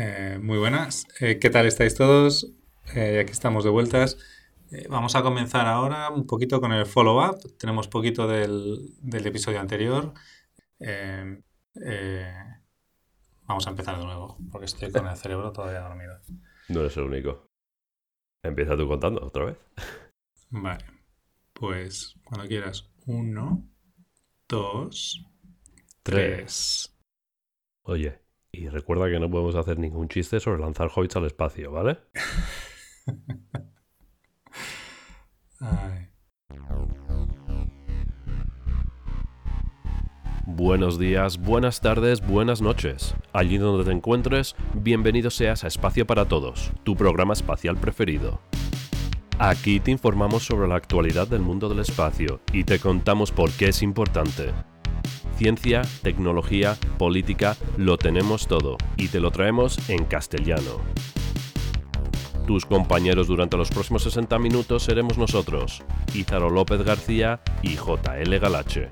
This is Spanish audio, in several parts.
Eh, muy buenas. Eh, ¿Qué tal estáis todos? Eh, aquí estamos de vueltas. vamos a comenzar ahora un poquito con el follow-up. Tenemos poquito del, episodio anterior. vamos a empezar de nuevo, porque estoy con el cerebro todavía dormido. No eres el único. Empieza tú contando otra vez. Vale. Pues cuando quieras. Uno, dos, tres. Oye, y recuerda que no podemos hacer ningún chiste sobre lanzar hobbits al espacio, ¿vale? Buenos días, buenas tardes, buenas noches. Allí donde te encuentres, bienvenido seas a Espacio para Todos, tu programa espacial preferido. Aquí te informamos sobre la actualidad del mundo del espacio y te contamos por qué es importante. Ciencia, tecnología, política, lo tenemos todo y te lo traemos en castellano. Tus compañeros durante los próximos 60 minutos seremos nosotros, Ízaro López García y JL Galache.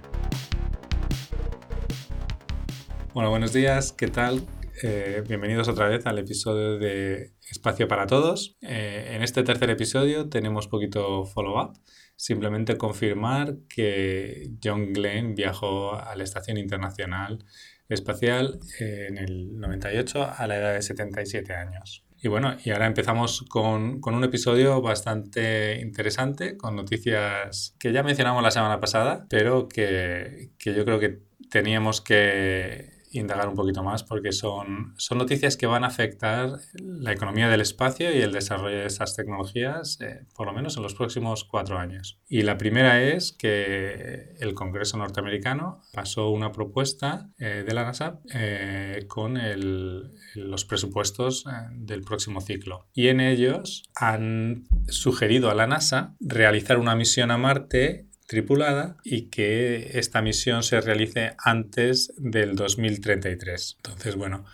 Bueno, buenos días, ¿qué tal? Eh, bienvenidos otra vez al episodio de Espacio para Todos. Eh, en este tercer episodio tenemos poquito follow-up simplemente confirmar que John Glenn viajó a la Estación Internacional Espacial en el 98 a la edad de 77 años. Y bueno, y ahora empezamos con, un episodio bastante interesante, con noticias que ya mencionamos la semana pasada, pero que yo creo que teníamos que indagar un poquito más porque son, son noticias que van a afectar la economía del espacio y el desarrollo de esas tecnologías, eh, por lo menos en los próximos cuatro años. Y la primera es que el Congreso norteamericano pasó una propuesta eh, de la NASA eh, con el, los presupuestos del próximo ciclo. Y en ellos han sugerido a la NASA realizar una misión a Marte tripulada y que esta misión se realice antes del 2033. Entonces, bueno,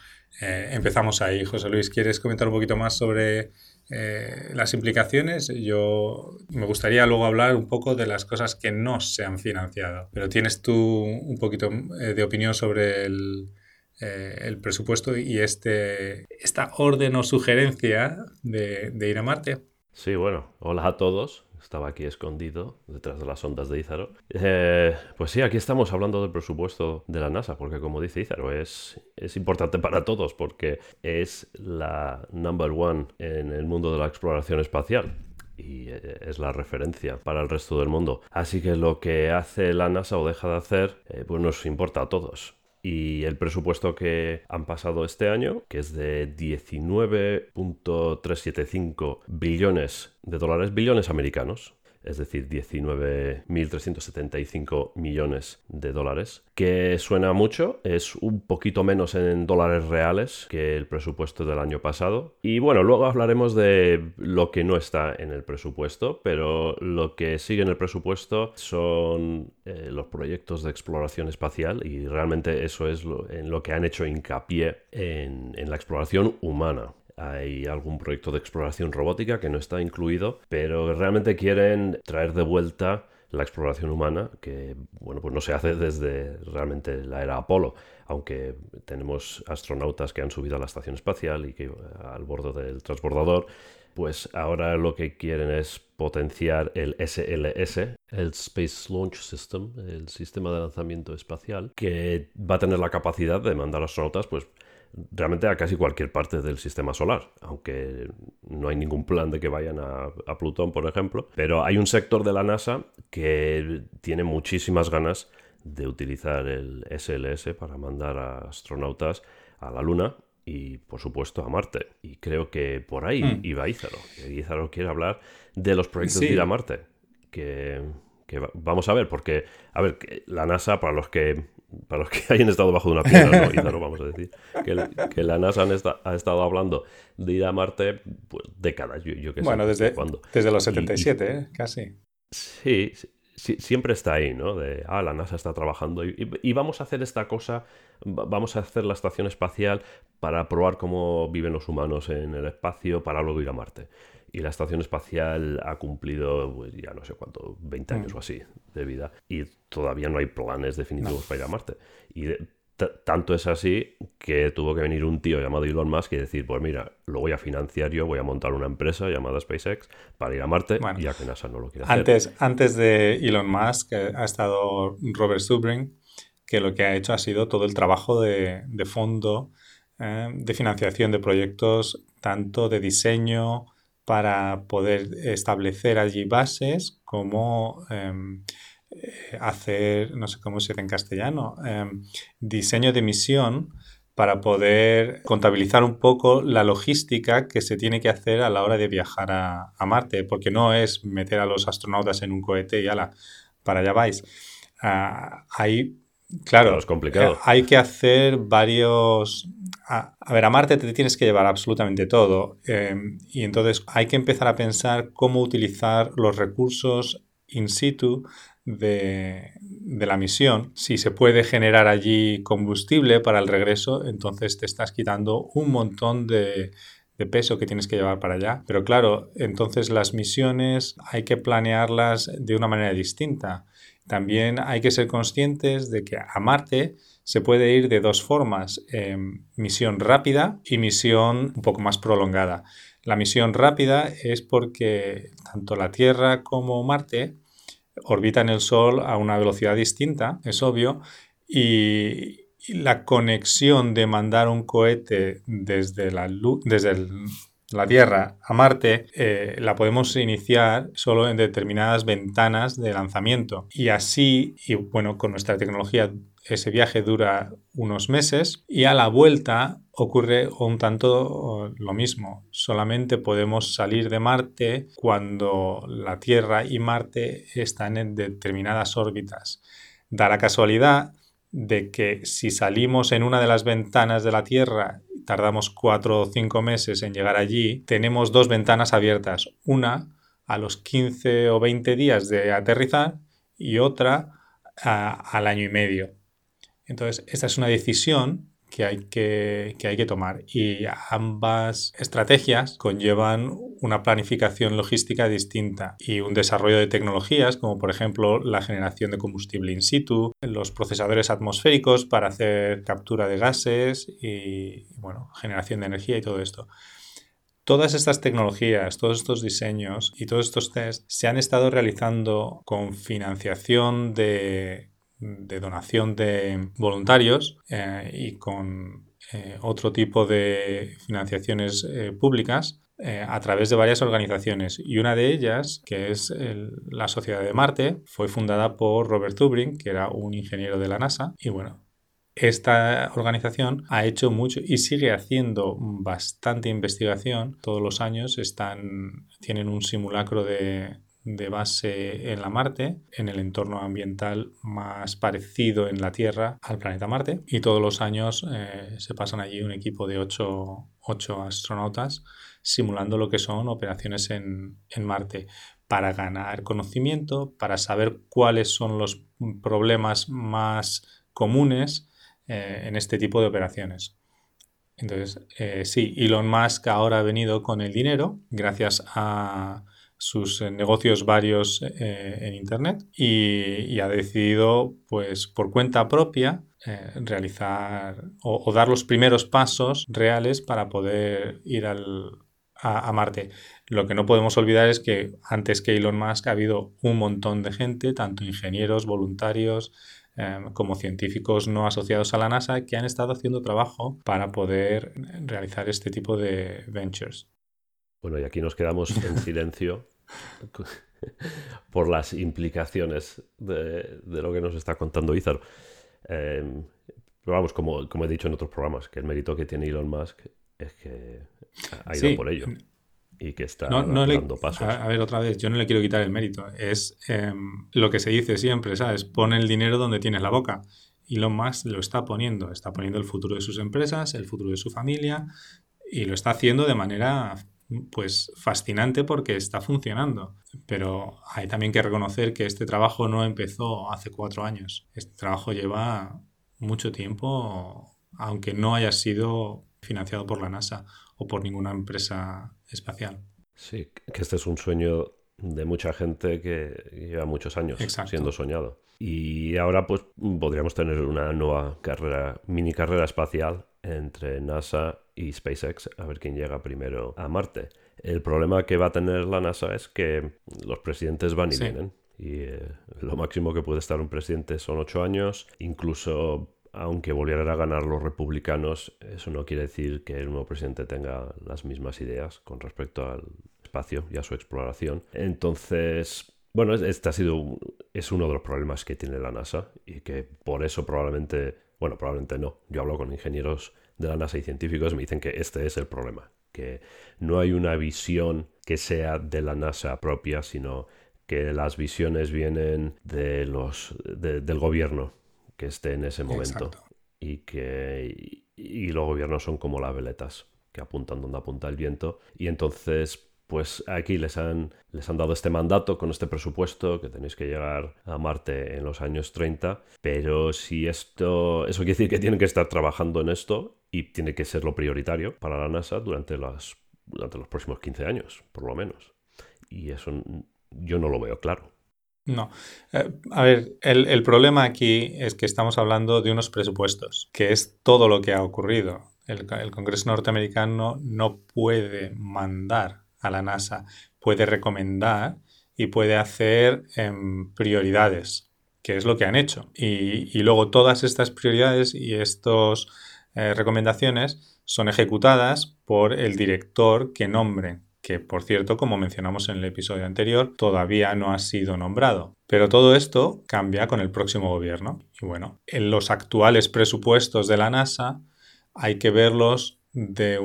eh, empezamos ahí. José Luis, ¿quieres comentar un poquito más sobre eh, las implicaciones? Yo me gustaría luego hablar un poco de las cosas que no se han financiado, pero ¿tienes tú un poquito eh, de opinión sobre el, el presupuesto y este, esta orden o sugerencia de, de ir a Marte? Sí, bueno, hola a todos estaba aquí escondido detrás de las ondas de Ízaro. Eh, pues sí, aquí estamos hablando del presupuesto de la NASA, porque como dice Ízaro, es, es importante para todos, porque es la number one en el mundo de la exploración espacial y eh, es la referencia para el resto del mundo. Así que lo que hace la NASA o deja de hacer, eh, pues nos importa a todos y el presupuesto que han pasado este año, que es de 19.375 billones de dólares, billones americanos, es decir, 19.375 millones de dólares, que suena mucho, es un poquito menos en dólares reales que el presupuesto del año pasado. Y bueno, luego hablaremos de lo que no está en el presupuesto, pero lo que sigue en el presupuesto son eh, los proyectos de exploración espacial y realmente eso es en lo que han hecho hincapié en la exploración humana hay algún proyecto de exploración robótica que no está incluido, pero realmente quieren traer de vuelta la exploración humana, que bueno, pues no se hace desde realmente la era Apolo, aunque tenemos astronautas que han subido a la estación espacial y que al borde del transbordador, pues ahora lo que quieren es potenciar el SLS, el Space Launch System, el sistema de lanzamiento espacial, que va a tener la capacidad de mandar astronautas pues realmente a casi cualquier parte del sistema solar, aunque no hay ningún plan de que vayan a, Plutón, por ejemplo. Pero hay un sector de la NASA que tiene muchísimas ganas de utilizar el SLS para mandar a astronautas a la Luna y, por supuesto, a Marte. Y creo que por ahí hmm. iba Ízaro. Ízaro quiere hablar de los proyectos de ir a Marte. Que, que vamos a ver, porque, a ver, la NASA, para los que para los que hayan estado bajo de una piedra, ¿no? vamos a decir, que, la NASA ha estado hablando de ir a Marte pues, décadas, yo, que bueno, desde, desde los 77, ¿eh? casi. Sí, siempre está ahí, ¿no? De, ah, la NASA está trabajando y, vamos a hacer esta cosa, vamos a hacer la estación espacial para probar cómo viven los humanos en el espacio para luego ir a Marte. Y la estación espacial ha cumplido, pues, ya no sé cuánto, 20 años mm. o así de vida. Y todavía no hay planes definitivos para ir a Marte. Y tanto es así que tuvo que venir un tío llamado Elon Musk y decir, pues mira, lo voy a financiar yo, voy a montar una empresa llamada SpaceX para ir a Marte, ya que NASA no lo quiere antes, hacer. Antes de Elon Musk eh, ha estado Robert Subring, que lo que ha hecho ha sido todo el trabajo de, fondo eh, de financiación de proyectos, tanto de diseño para poder establecer allí bases, como em, eh, hacer, no sé cómo se dice en castellano, em, diseño de misión para poder contabilizar un poco la logística que se tiene que hacer a la hora de viajar a, Marte, porque no es meter a los astronautas en un cohete y ala, para allá vais. Ah, hay Claro, es complicado. Eh, hay que hacer varios... A, ver, a Marte te tienes que llevar absolutamente todo. Em, y entonces hay que empezar a pensar cómo utilizar los recursos in situ de, la misión. Si se puede generar allí combustible para el regreso, entonces te estás quitando un montón de, de peso que tienes que llevar para allá. Pero claro, entonces las misiones hay que planearlas de una manera distinta. También hay que ser conscientes de que a Marte se puede ir de dos formas, em, misión rápida y misión un poco más prolongada. La misión rápida es porque tanto la Tierra como Marte orbitan el Sol a una velocidad distinta, es obvio, y, la conexión de mandar un cohete desde la, desde el la Tierra a Marte eh, la podemos iniciar solo en determinadas ventanas de lanzamiento. Y así, y bueno, con nuestra tecnología ese viaje dura unos meses y a la vuelta ocurre un tanto lo mismo. Solamente podemos salir de Marte cuando la Tierra y Marte están en determinadas órbitas. Da la casualidad de que si salimos en una de las ventanas de la Tierra tardamos cuatro o cinco meses en llegar allí, tenemos dos ventanas abiertas. Una a los 15 o 20 días de aterrizar y otra al año y medio. Entonces, esta es una decisión que hay que, hay que tomar. Y ambas estrategias conllevan una planificación logística distinta y un desarrollo de tecnologías, como por ejemplo la generación de combustible in situ, los procesadores atmosféricos para hacer captura de gases y, bueno, generación de energía y todo esto. Todas estas tecnologías, todos estos diseños y todos estos tests se han estado realizando con financiación de de donación de voluntarios eh, y con eh, otro tipo de financiaciones eh, públicas a través de varias organizaciones. Y una de ellas, que es la Sociedad de Marte, fue fundada por Robert Zubrin, que era un ingeniero de la NASA. Y bueno, esta organización ha hecho mucho y sigue haciendo bastante investigación. Todos los años están, tienen un simulacro de, de base en la Marte, en el entorno ambiental más parecido en la Tierra al planeta Marte. Y todos los años eh, se pasan allí un equipo de ocho, astronautas simulando lo que son operaciones en, Marte para ganar conocimiento, para saber cuáles son los problemas más comunes eh, en este tipo de operaciones. Entonces, eh, sí, Elon Musk ahora ha venido con el dinero gracias a sus eh, negocios varios eh, en Internet y, ha decidido, pues por cuenta propia, eh, realizar o, dar los primeros pasos reales para poder ir al, a, Marte. Lo que no podemos olvidar es que antes que Elon Musk ha habido un montón de gente, tanto ingenieros, voluntarios, como científicos no asociados a la NASA, que han estado haciendo trabajo para poder realizar este tipo de ventures. Bueno, y aquí nos quedamos en silencio por las implicaciones de, lo que nos está contando Izar. Em, pero vamos, como, como, he dicho en otros programas, que el mérito que tiene Elon Musk es que ha ido por ello y que está dando pasos. A, ver, otra vez, yo no le quiero quitar el mérito. Es em, lo que se dice siempre, ¿sabes? Pon el dinero donde tienes la boca. Elon Musk lo está poniendo. Está poniendo el futuro de sus empresas, el futuro de su familia y lo está haciendo de manera pues fascinante porque está funcionando. Pero hay también que reconocer que este trabajo no empezó hace cuatro años. Este trabajo lleva mucho tiempo, aunque no haya sido financiado por la NASA o por ninguna empresa espacial. Sí, que este es un sueño de mucha gente que lleva muchos años siendo soñado. Y ahora pues podríamos tener una nueva carrera, mini carrera espacial entre NASA y SpaceX a ver quién llega primero a Marte. El problema que va a tener la NASA es que los presidentes van y vienen. Y eh, lo máximo que puede estar un presidente son ocho años. Incluso aunque volvieran a ganar los republicanos, eso no quiere decir que el nuevo presidente tenga las mismas ideas con respecto al espacio y a su exploración. Entonces, bueno, este ha sido es uno de los problemas que tiene la NASA y que por eso probablemente, bueno, probablemente no. Yo hablo con ingenieros de la NASA y científicos y me dicen que este es el problema, que no hay una visión que sea de la NASA propia, sino que las visiones vienen de los del gobierno que esté en ese momento. Y que y, los gobiernos son como las veletas que apuntan donde apunta el viento. Y entonces pues aquí les han, les han dado este mandato con este presupuesto que tenéis que llegar a Marte en los años 30, pero si esto, eso quiere decir que tienen que estar trabajando en esto y tiene que ser lo prioritario para la NASA durante, las, durante los próximos 15 años, por lo menos. Y eso yo no lo veo claro. No. Eh, a ver, el, problema aquí es que estamos hablando de unos presupuestos, que es todo lo que ha ocurrido. El, Congreso norteamericano no puede mandar a la NASA, puede recomendar y puede hacer em, prioridades, que es lo que han hecho. Y, y luego todas estas prioridades y estas eh, recomendaciones son ejecutadas por el director que nombren que por cierto, como mencionamos en el episodio anterior, todavía no ha sido nombrado. Pero todo esto cambia con el próximo gobierno. Y bueno, en los actuales presupuestos de la NASA hay que verlos de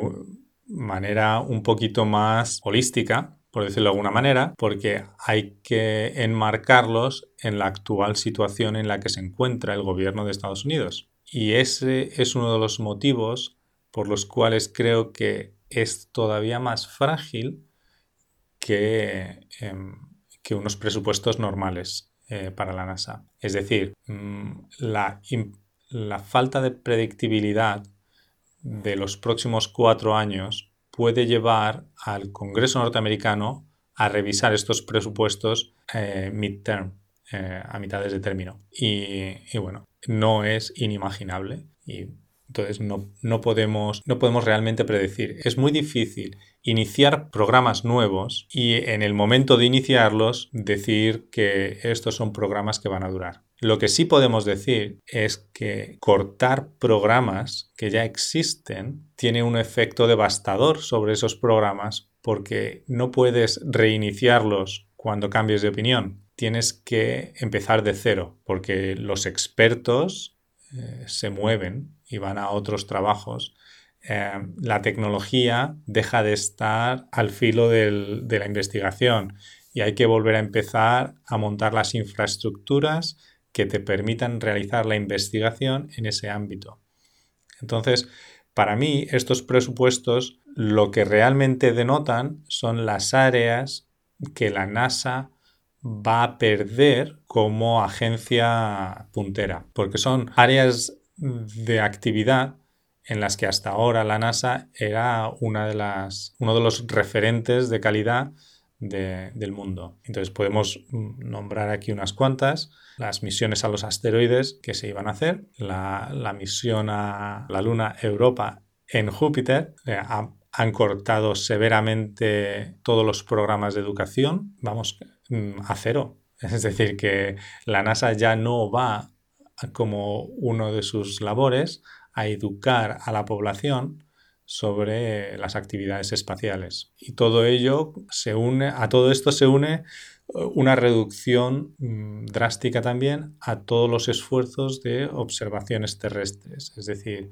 manera un poquito más holística, por decirlo de alguna manera, porque hay que enmarcarlos en la actual situación en la que se encuentra el gobierno de Estados Unidos. Y ese es uno de los motivos por los cuales creo que es todavía más frágil que, em, que unos presupuestos normales eh, para la NASA. Es decir, mm, la, la falta de predictibilidad de los próximos cuatro años puede llevar al Congreso norteamericano a revisar estos presupuestos eh, midterm, eh, a mitades de término. Y, y, bueno, no es inimaginable. Y entonces no, podemos, no podemos realmente predecir. Es muy difícil iniciar programas nuevos y en el momento de iniciarlos decir que estos son programas que van a durar. Lo que sí podemos decir es que cortar programas que ya existen tiene un efecto devastador sobre esos programas porque no puedes reiniciarlos cuando cambies de opinión. Tienes que empezar de cero porque los expertos eh, se mueven y van a otros trabajos, eh, la tecnología deja de estar al filo de la investigación y hay que volver a empezar a montar las infraestructuras que te permitan realizar la investigación en ese ámbito. Entonces, para mí, estos presupuestos lo que realmente denotan son las áreas que la NASA va a perder como agencia puntera, porque son áreas de actividad en las que hasta ahora la NASA era una de las, uno de los referentes de calidad del mundo. Entonces podemos nombrar aquí unas cuantas. Las misiones a los asteroides que se iban a hacer, la, misión a la Luna Europa en Júpiter, han cortado severamente todos los programas de educación, vamos, a cero. Es decir, que la NASA ya no va como uno de sus labores a educar a la población sobre las actividades espaciales. Y todo ello se une, a todo esto se une uh, una reducción mm, drástica también a todos los esfuerzos de observaciones terrestres. Es decir,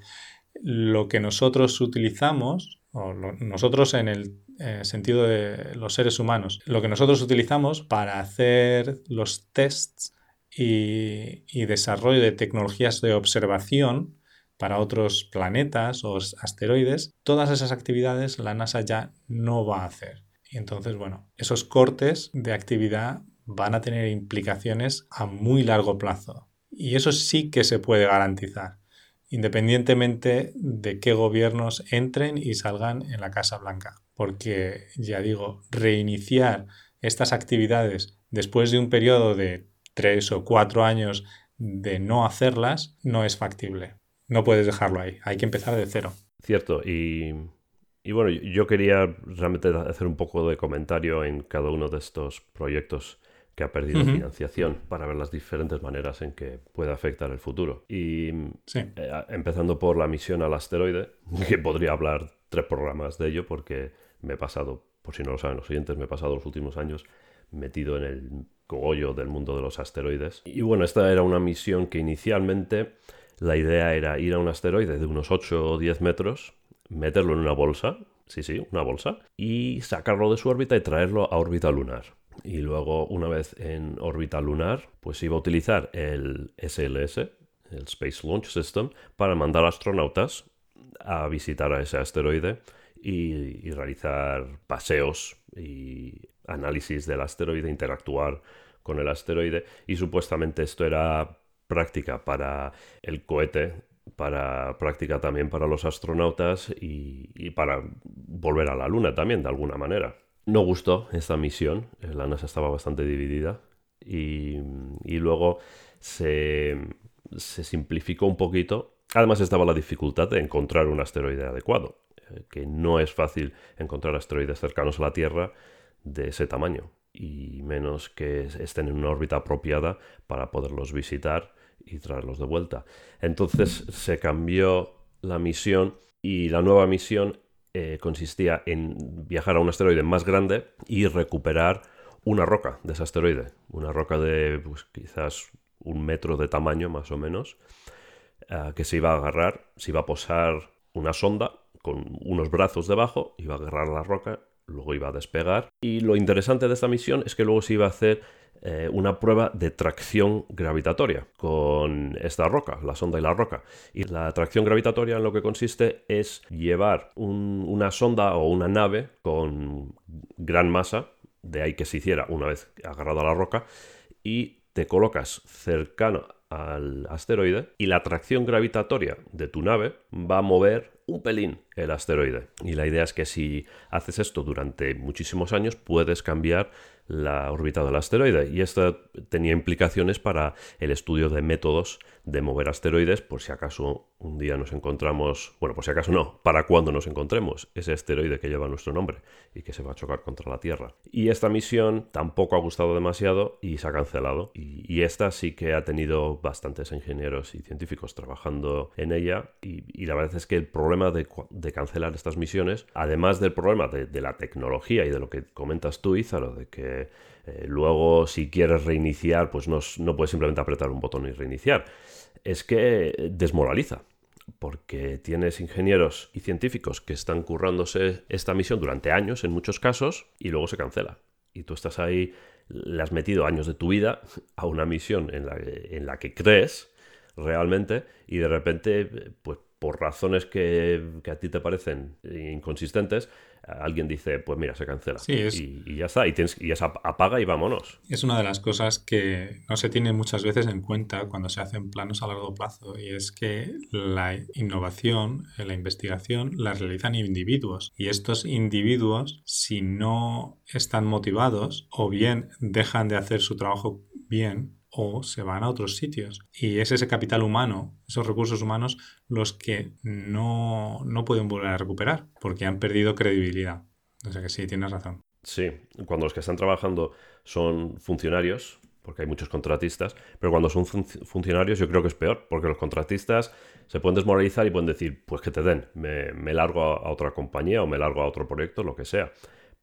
lo que nosotros utilizamos, o nosotros en el eh, sentido de los seres humanos, lo que nosotros utilizamos para hacer los tests y, desarrollo de tecnologías de observación para otros planetas o asteroides, todas esas actividades la NASA ya no va a hacer. Y entonces, bueno, esos cortes de actividad van a tener implicaciones a muy largo plazo. Y eso sí que se puede garantizar, independientemente de qué gobiernos entren y salgan en la Casa Blanca. Porque, ya digo, reiniciar estas actividades después de un periodo de tres o cuatro años de no hacerlas, no es factible. No puedes dejarlo ahí, hay que empezar de cero. Cierto, y, bueno, yo quería realmente hacer un poco de comentario en cada uno de estos proyectos que ha perdido financiación para ver las diferentes maneras en que puede afectar el futuro. Y eh, empezando por la misión al asteroide, que podría hablar tres programas de ello porque me he pasado, por si no lo saben los siguientes, me he pasado los últimos años metido en el cogollo del mundo de los asteroides. Y bueno, esta era una misión que inicialmente la idea era ir a un asteroide de unos 8 o 10 metros, meterlo en una bolsa, sí, sí, una bolsa, y sacarlo de su órbita y traerlo a órbita lunar. Y luego, una vez en órbita lunar, pues iba a utilizar el SLS, el Space Launch System, para mandar astronautas a visitar a ese asteroide y, realizar paseos y análisis del asteroide, interactuar con el asteroide. Y supuestamente esto era práctica para el cohete para práctica también para los astronautas y, y, para volver a la Luna también, de alguna manera. No gustó esta misión, la NASA estaba bastante dividida y, luego se, simplificó un poquito. Además estaba la dificultad de encontrar un asteroide adecuado, eh, que no es fácil encontrar asteroides cercanos a la Tierra de ese tamaño y menos que estén en una órbita apropiada para poderlos visitar y traerlos de vuelta. Entonces se cambió la misión y la nueva misión eh, consistía en viajar a un asteroide más grande y recuperar una roca de ese asteroide, una roca de pues, quizás un metro de tamaño más o menos, eh, que se iba a agarrar, se iba a posar una sonda con unos brazos debajo, iba a agarrar la roca, luego iba a despegar. Y lo interesante de esta misión es que luego se iba a hacer eh, una prueba de tracción gravitatoria con esta roca, la sonda y la roca. Y la tracción gravitatoria en lo que consiste es llevar una sonda o una nave con gran masa, de ahí que se hiciera una vez agarrado a la roca, y te colocas cercano al asteroide y la tracción gravitatoria de tu nave va a mover un pelín el asteroide. Y la idea es que si haces esto durante muchísimos años puedes cambiar la órbita del asteroide. Y esto tenía implicaciones para el estudio de métodos de mover asteroides por si acaso un día nos encontramos, bueno, por si acaso no, para cuando nos encontremos ese asteroide que lleva nuestro nombre y que se va a chocar contra la Tierra. Y esta misión tampoco ha gustado demasiado y se ha cancelado. Y, esta sí que ha tenido bastantes ingenieros y científicos trabajando en ella. Y, la verdad es que el problema de, cancelar estas misiones, además del problema de, la tecnología y de lo que comentas tú, Ízaro, de que eh, luego si quieres reiniciar, pues no, no puedes simplemente apretar un botón y reiniciar es que desmoraliza, porque tienes ingenieros y científicos que están currándose esta misión durante años en muchos casos y luego se cancela. Y tú estás ahí, le has metido años de tu vida a una misión en la, en la que crees realmente y de repente, pues por razones que, a ti te parecen inconsistentes, alguien dice, pues mira, se cancela. y, ya está, y, tienes, y ya apaga y vámonos. Es una de las cosas que no se tiene muchas veces en cuenta cuando se hacen planos a largo plazo, y es que la innovación, la investigación, la realizan individuos. Y estos individuos, si no están motivados o bien dejan de hacer su trabajo bien, o se van a otros sitios. Y es ese capital humano, esos recursos humanos, los que no, pueden volver a recuperar porque han perdido credibilidad. O sea que sí, tienes razón. Sí, cuando los que están trabajando son funcionarios, porque hay muchos contratistas, pero cuando son funcionarios yo creo que es peor, porque los contratistas se pueden desmoralizar y pueden decir, pues que te den, me, me largo a otra compañía o me largo a otro proyecto, lo que sea.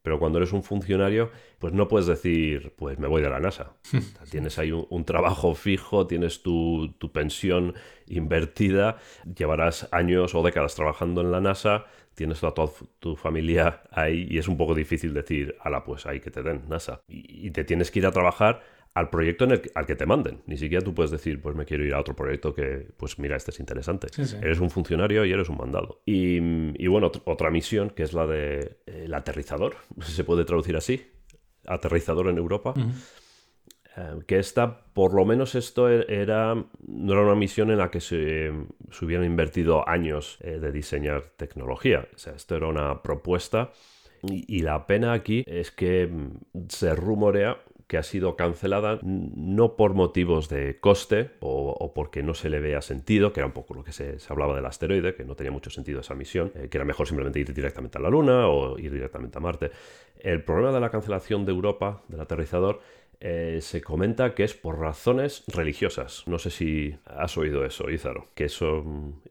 Pero cuando eres un funcionario, pues no puedes decir, pues me voy de la NASA. tienes ahí un, trabajo fijo, tienes tu, pensión invertida, llevarás años o décadas trabajando en la NASA, tienes a toda tu familia ahí y es un poco difícil decir, ala, pues ahí que te den NASA. y te tienes que ir a trabajar al proyecto en el, al que te manden. Ni siquiera tú puedes decir, pues me quiero ir a otro proyecto que, pues mira, este es interesante. Eres un funcionario y eres un mandado. Y, bueno, otra misión que es la de eh, el aterrizador, se puede traducir así, aterrizador en Europa. Eh, que esta, por lo menos esto e, era, no era una misión en la que se, hubieran invertido años eh, de diseñar tecnología. O sea, esto era una propuesta Y, la pena aquí es que mm, se rumorea que ha sido cancelada no por motivos de coste o, porque no se le vea sentido, que era un poco lo que se, hablaba del asteroide, que no tenía mucho sentido esa misión, eh, que era mejor simplemente ir directamente a la Luna o ir directamente a Marte. El problema de la cancelación de Europa, del aterrizador, eh, se comenta que es por razones religiosas. No sé si has oído eso, Ízaro. Que eso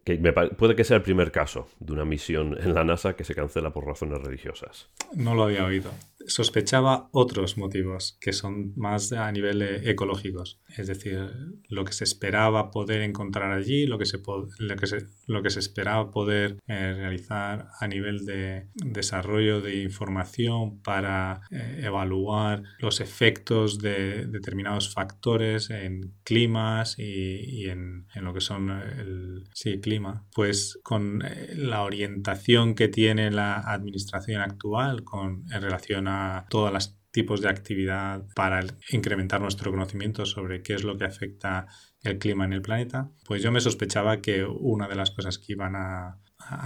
que puede que sea el primer caso de una misión en la NASA que se cancela por razones religiosas. No lo había oído sospechaba otros motivos que son más a nivel ecológicos, es decir, lo que se esperaba poder encontrar allí, lo que se, lo que se, lo que se esperaba poder eh, realizar a nivel de desarrollo de información para eh, evaluar los efectos de determinados factores en climas y, en, en, lo que son el sí, clima, pues con eh, la orientación que tiene la administración actual con, en relación a todos los tipos de actividad para incrementar nuestro conocimiento sobre qué es lo que afecta el clima en el planeta, pues yo me sospechaba que una de las cosas que iban a,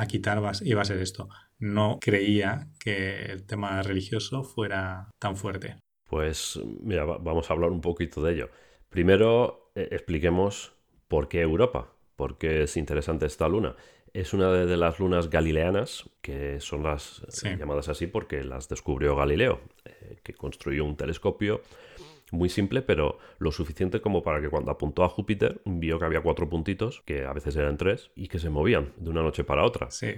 quitar iba a ser esto. No creía que el tema religioso fuera tan fuerte. Pues mira, vamos a hablar un poquito de ello. Primero eh, expliquemos por qué Europa, por qué es interesante esta luna es una de, las lunas galileanas, que son las llamadas así porque las descubrió Galileo, eh, que construyó un telescopio muy simple, pero lo suficiente como para que cuando apuntó a Júpiter vio que había cuatro puntitos, que a veces eran tres, y que se movían de una noche para otra. Sí.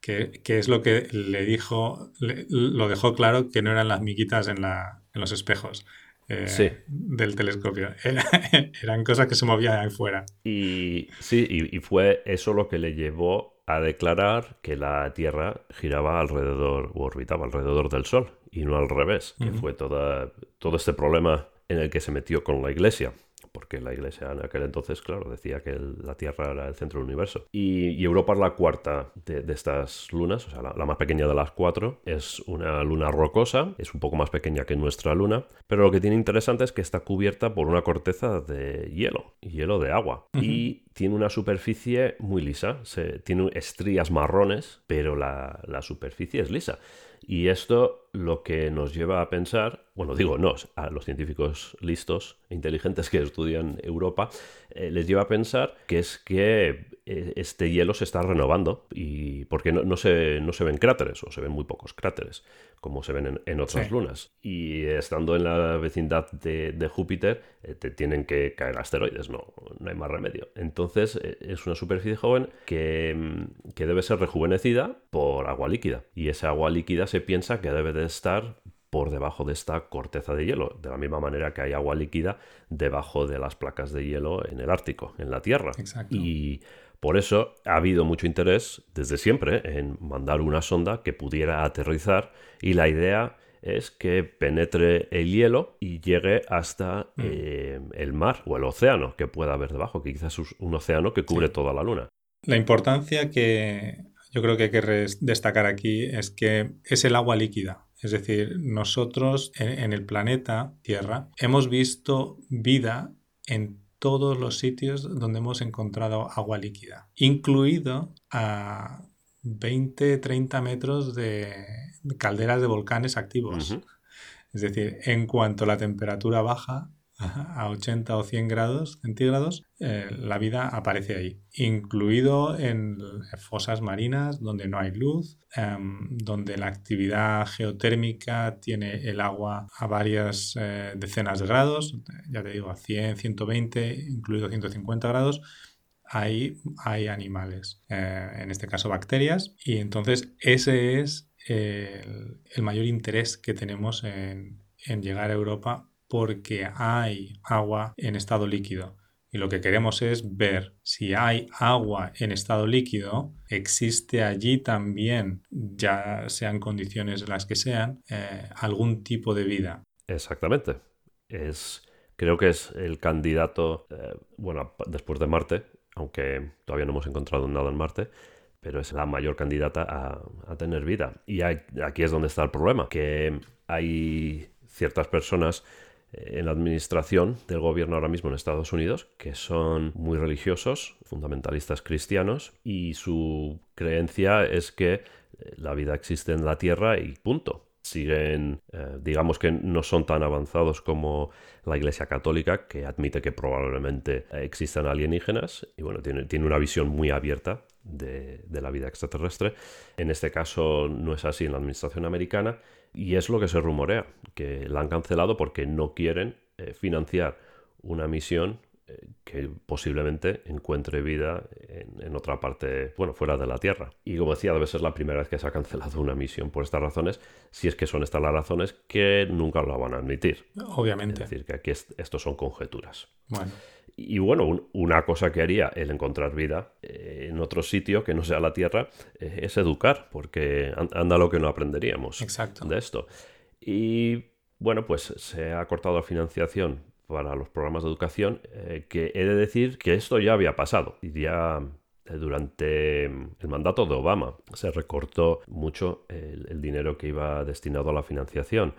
Que, es lo que le dijo, lo dejó claro que no eran las miquitas en, la, en los espejos, eh, del telescopio. eran cosas que se movían ahí fuera. Y sí, y, fue eso lo que le llevó a declarar que la Tierra giraba alrededor o orbitaba alrededor del Sol y no al revés, que fue toda, todo este problema en el que se metió con la Iglesia porque la iglesia en aquel entonces, claro, decía que la Tierra era el centro del universo. Y, Europa es la cuarta de, estas lunas, o sea, la, más pequeña de las cuatro. Es una luna rocosa, es un poco más pequeña que nuestra luna, pero lo que tiene interesante es que está cubierta por una corteza de hielo, hielo de agua. Y tiene una superficie muy lisa, se, tiene estrías marrones, pero la, la superficie es lisa. Y esto lo que nos lleva a pensar, bueno, digo nos, a los científicos listos e inteligentes que estudian Europa, eh, les lleva a pensar que es que eh, este hielo se está renovando y porque no, no, se, no se ven cráteres o se ven muy pocos cráteres como se ven en, otras lunas. Y estando en la vecindad de, Júpiter, eh, te tienen que caer asteroides, no, no hay más remedio. Entonces eh, es una superficie joven que, mm, que debe ser rejuvenecida por agua líquida. Y esa agua líquida se piensa que debe de estar por debajo de esta corteza de hielo, de la misma manera que hay agua líquida debajo de las placas de hielo en el Ártico, en la Tierra. Exacto. Y por eso ha habido mucho interés desde siempre en mandar una sonda que pudiera aterrizar y la idea es que penetre el hielo y llegue hasta mm. eh, el mar o el océano que pueda haber debajo, que quizás es un océano que cubre toda la luna. La importancia que yo creo que hay que destacar aquí es que es el agua líquida. Es decir, nosotros en el planeta Tierra hemos visto vida en todos los sitios donde hemos encontrado agua líquida, incluido a 20, 30 metros de calderas de volcanes activos. Es decir, en cuanto la temperatura baja, a 80 o 100 grados centígrados, eh, la vida aparece ahí, incluido en fosas marinas donde no hay luz, em, donde la actividad geotérmica tiene el agua a varias eh, decenas de grados, ya te digo, a 100, 120, incluido 150 grados. Ahí hay animales, eh, en este caso bacterias, y entonces ese es el, mayor interés que tenemos en, en llegar a Europa porque hay agua en estado líquido. Y lo que queremos es ver si hay agua en estado líquido, existe allí también, ya sean condiciones las que sean, eh, algún tipo de vida. Exactamente. Es, creo que es el candidato, eh, bueno, después de Marte, aunque todavía no hemos encontrado nada en Marte, pero es la mayor candidata a, a tener vida. Y aquí es donde está el problema, que hay ciertas personas en la administración del gobierno ahora mismo en Estados Unidos, que son muy religiosos, fundamentalistas cristianos, y su creencia es que la vida existe en la Tierra y punto. Siguen, eh, digamos que no son tan avanzados como la Iglesia Católica, que admite que probablemente existan alienígenas y bueno, tiene, tiene una visión muy abierta de, de, la vida extraterrestre. En este caso no es así en la administración americana y es lo que se rumorea, que la han cancelado porque no quieren eh, financiar una misión eh, que posiblemente encuentre vida en, otra parte, bueno, fuera de la Tierra. Y como decía, debe ser la primera vez que se ha cancelado una misión por estas razones, si es que son estas las razones que nunca lo van a admitir. Obviamente. Es decir, que aquí estos son conjeturas. Bueno. Y bueno, una cosa que haría el encontrar vida eh, en otro sitio que no sea la Tierra es educar, porque anda lo que no aprenderíamos Exacto. de esto. Y bueno, pues se ha cortado la financiación para los programas de educación, eh, que he de decir que esto ya había pasado. Y ya eh, durante el mandato de Obama se recortó mucho el, dinero que iba destinado a la financiación.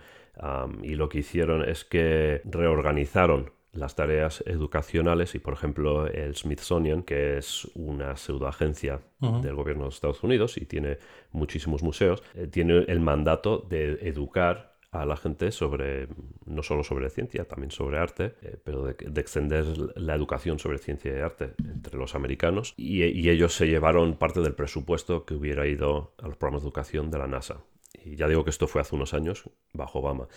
y lo que hicieron es que reorganizaron las tareas educacionales y, por ejemplo, el Smithsonian, que es una pseudoagencia del gobierno de Estados Unidos y tiene muchísimos museos, eh, tiene el mandato de educar a la gente sobre, no solo sobre ciencia, también sobre arte, eh, pero de, extender la educación sobre ciencia y arte entre los americanos. Y, ellos se llevaron parte del presupuesto que hubiera ido a los programas de educación de la NASA. Y ya digo que esto fue hace unos años, bajo Obama.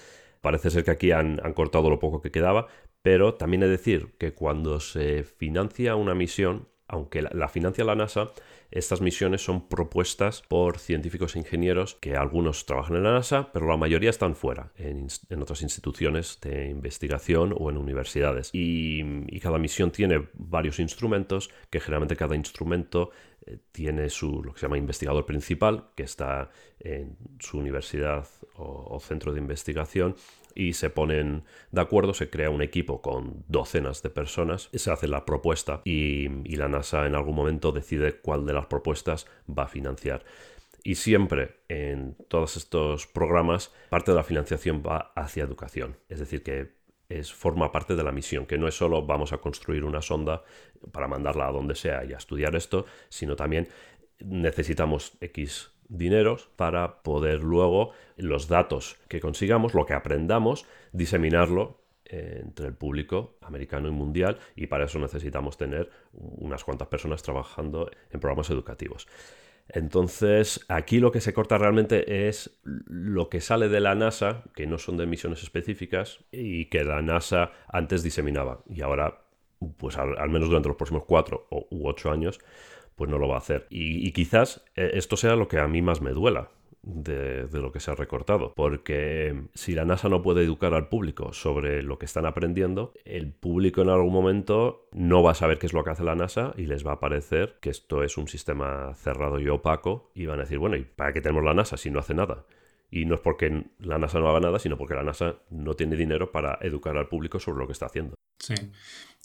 Parece ser que aquí han, han cortado lo poco que quedaba, pero también de decir que cuando se financia una misión, aunque la, financia la NASA, estas misiones son propuestas por científicos e ingenieros que algunos trabajan en la NASA, pero la mayoría están fuera, en, otras instituciones de investigación o en universidades. Y, cada misión tiene varios instrumentos, que generalmente cada instrumento eh, tiene su lo que se llama investigador principal, que está en su universidad o centro de investigación y se ponen de acuerdo, se crea un equipo con docenas de personas, se hace la propuesta y, la NASA en algún momento decide cuál de las propuestas va a financiar. Y siempre en todos estos programas parte de la financiación va hacia educación. Es decir, que es, forma parte de la misión, que no es solo vamos a construir una sonda para mandarla a donde sea y a estudiar esto, sino también necesitamos X dineros para poder luego los datos que consigamos, lo que aprendamos, diseminarlo entre el público americano y mundial y para eso necesitamos tener unas cuantas personas trabajando en programas educativos. Entonces, aquí lo que se corta realmente es lo que sale de la NASA, que no son de misiones específicas y que la NASA antes diseminaba y ahora, pues al, menos durante los próximos cuatro u ocho años, pues no lo va a hacer. Y, quizás eh, esto sea lo que a mí más me duela. De, lo que se ha recortado. Porque si la NASA no puede educar al público sobre lo que están aprendiendo, el público en algún momento no va a saber qué es lo que hace la NASA y les va a parecer que esto es un sistema cerrado y opaco y van a decir, bueno, ¿y para qué tenemos la NASA si no hace nada? Y no es porque la NASA no haga nada, sino porque la NASA no tiene dinero para educar al público sobre lo que está haciendo. Sí.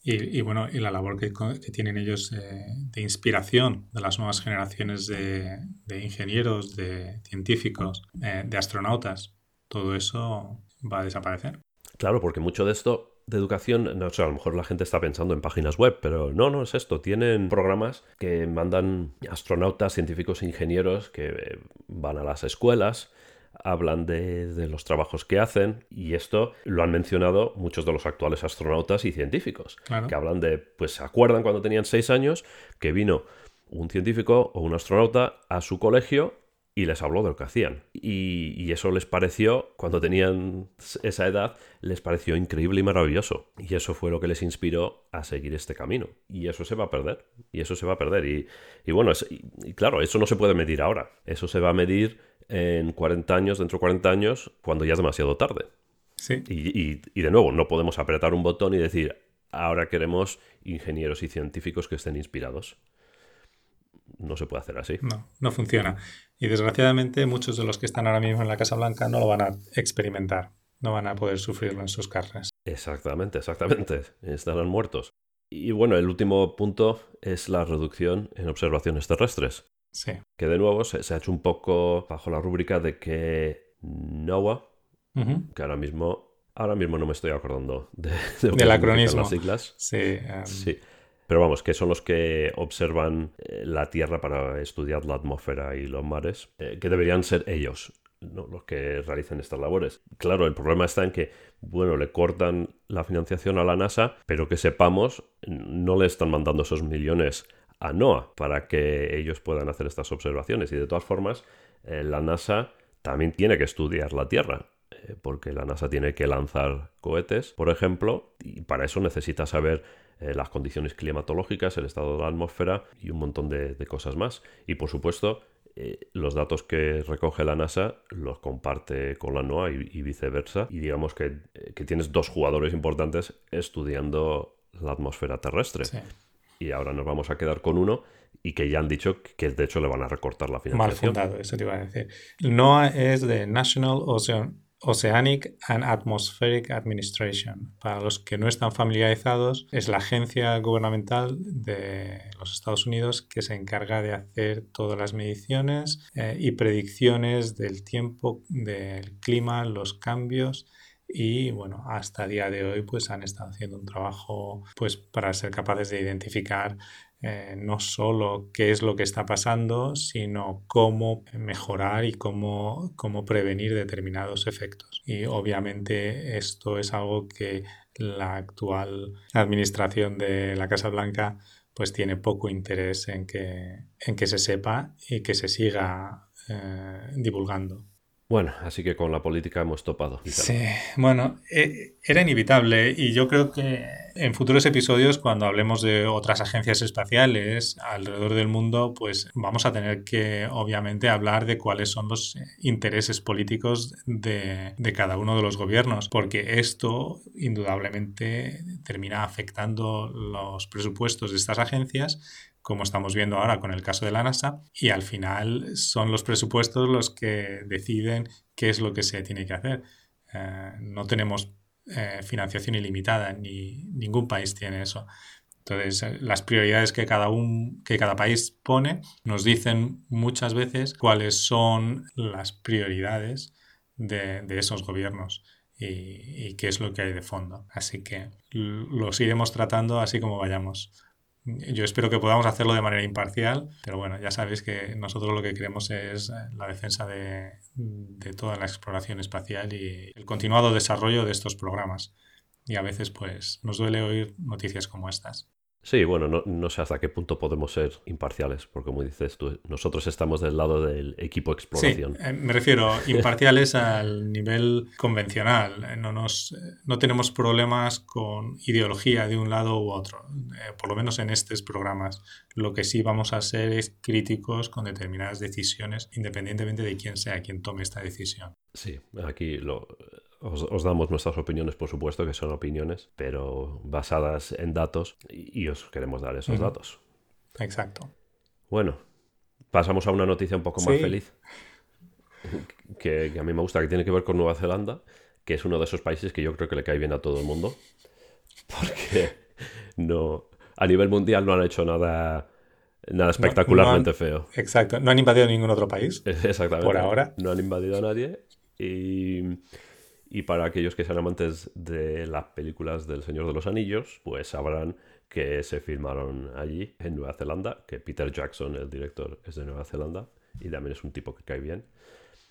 Y, bueno, y la labor que, tienen ellos eh, de inspiración de las nuevas generaciones de, ingenieros, de científicos, eh, de astronautas, todo eso va a desaparecer. Claro, porque mucho de esto de educación, no sé, a lo mejor la gente está pensando en páginas web, pero no, no es esto. Tienen programas que mandan astronautas, científicos ingenieros que eh, van a las escuelas hablan de, los trabajos que hacen y esto lo han mencionado muchos de los actuales astronautas y científicos, que hablan de, pues se acuerdan cuando tenían seis años que vino un científico o un astronauta a su colegio y les habló de lo que hacían. Y, eso les pareció, cuando tenían esa edad, les pareció increíble y maravilloso. Y eso fue lo que les inspiró a seguir este camino. Y eso se va a perder. Y eso se va a perder. Y, bueno, y claro, eso no se puede medir ahora. Eso se va a medir en 40 años, dentro de 40 años, cuando ya es demasiado tarde. Sí. Y, de nuevo, no podemos apretar un botón y decir, ahora queremos ingenieros y científicos que estén inspirados. No se puede hacer así. No, no funciona. Y desgraciadamente muchos de los que están ahora mismo en la Casa Blanca no lo van a experimentar, no van a poder sufrirlo en sus carnes. Exactamente, exactamente. Estarán muertos. Y bueno, el último punto es la reducción en observaciones terrestres. Que de nuevo se, ha hecho un poco bajo la rúbrica de que NOAA, que ahora mismo, ahora mismo no me estoy acordando de, del acronismo. Las siglas. Sí, em. sí. Pero vamos, que son los que observan eh, la Tierra para estudiar la atmósfera y los mares, eh, que deberían ser ellos. los que realicen estas labores. Claro, el problema está en que, bueno, le cortan la financiación a la NASA, pero que sepamos, no le están mandando esos millones a NOAA para que ellos puedan hacer estas observaciones. Y de todas formas, eh, la NASA también tiene que estudiar la Tierra porque la NASA tiene que lanzar cohetes, por ejemplo, y para eso necesita saber eh, las condiciones climatológicas, el estado de la atmósfera y un montón de, cosas más. Y por supuesto, eh, los datos que recoge la NASA los comparte con la NOAA y, viceversa. Y digamos que, eh, que, tienes dos jugadores importantes estudiando la atmósfera terrestre. Y ahora nos vamos a quedar con uno y que ya han dicho que de hecho le van a recortar la financiación. Mal fundado, eso te iba a decir. NOAA es de National Ocean Oceanic and Atmospheric Administration. Para los que no están familiarizados, es la agencia gubernamental de los Estados Unidos que se encarga de hacer todas las mediciones eh, y predicciones del tiempo, del clima, los cambios y bueno, hasta día de hoy pues han estado haciendo un trabajo pues para ser capaces de identificar eh, no solo qué es lo que está pasando, sino cómo mejorar y cómo, cómo prevenir determinados efectos. Y obviamente esto es algo que la actual administración de la Casa Blanca pues tiene poco interés en que, en que se sepa y que se siga eh, divulgando. Bueno, así que con la política hemos topado. Sí, bueno, eh, era inevitable y yo creo que en futuros episodios, cuando hablemos de otras agencias espaciales alrededor del mundo, pues vamos a tener que, obviamente, hablar de cuáles son los intereses políticos de, de cada uno de los gobiernos, porque esto indudablemente termina afectando los presupuestos de estas agencias como estamos viendo ahora con el caso de la NASA, y al final son los presupuestos los que deciden qué es lo que se tiene que hacer. Eh, no tenemos eh, financiación ilimitada, ni ningún país tiene eso. Entonces, eh, las prioridades que cada, un, que cada país pone nos dicen muchas veces cuáles son las prioridades de, esos gobiernos y, y, qué es lo que hay de fondo. Así que los iremos tratando así como vayamos. Yo espero que podamos hacerlo de manera imparcial, pero bueno, ya sabéis que nosotros lo que queremos es eh, la defensa de, de toda la exploración espacial y el continuado desarrollo de estos programas. Y a veces pues nos duele oír noticias como estas. Sí, bueno, no, no, sé hasta qué punto podemos ser imparciales, porque como dices tú, nosotros estamos del lado del equipo exploración. Sí, eh, me refiero imparciales al nivel convencional. Eh, no, nos, eh, no tenemos problemas con ideología de un lado u otro, por lo menos en estos programas. Lo que sí vamos a ser es críticos con determinadas decisiones, independientemente de quién sea quien tome esta decisión. Sí, aquí lo, os, damos nuestras opiniones, por supuesto, que son opiniones, pero basadas en datos y, os queremos dar esos datos. Exacto. Bueno, pasamos a una noticia un poco más feliz, que, a mí me gusta, que tiene que ver con Nueva Zelanda, que es uno de esos países que yo creo que le cae bien a todo el mundo, porque no, a nivel mundial no han hecho nada nada espectacularmente feo. Exacto, no han invadido ningún otro país. Exactamente. Por ahora. No han invadido a nadie. Y, y para aquellos que sean amantes de las películas del Señor de los Anillos, pues sabrán que se filmaron allí, en Nueva Zelanda, que Peter Jackson, el director, es de Nueva Zelanda y también es un tipo que cae bien.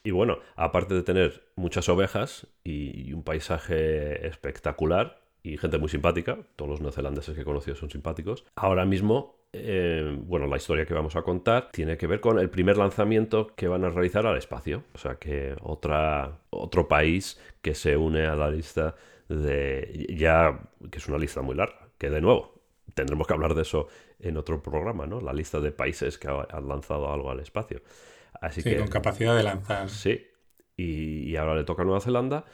Y bueno, aparte de tener muchas ovejas y un paisaje espectacular y gente muy simpática, todos los neozelandeses que he conocido son simpáticos, ahora mismo eh, bueno, la historia que vamos a contar tiene que ver con el primer lanzamiento que van a realizar al espacio. O sea que otra, otro país que se une a la lista de. ya. que es una lista muy larga. Que de nuevo, tendremos que hablar de eso en otro programa, ¿no? La lista de países que han lanzado algo al espacio. Así sí, con capacidad de lanzar. Sí. Y, y ahora le toca a Nueva Zelanda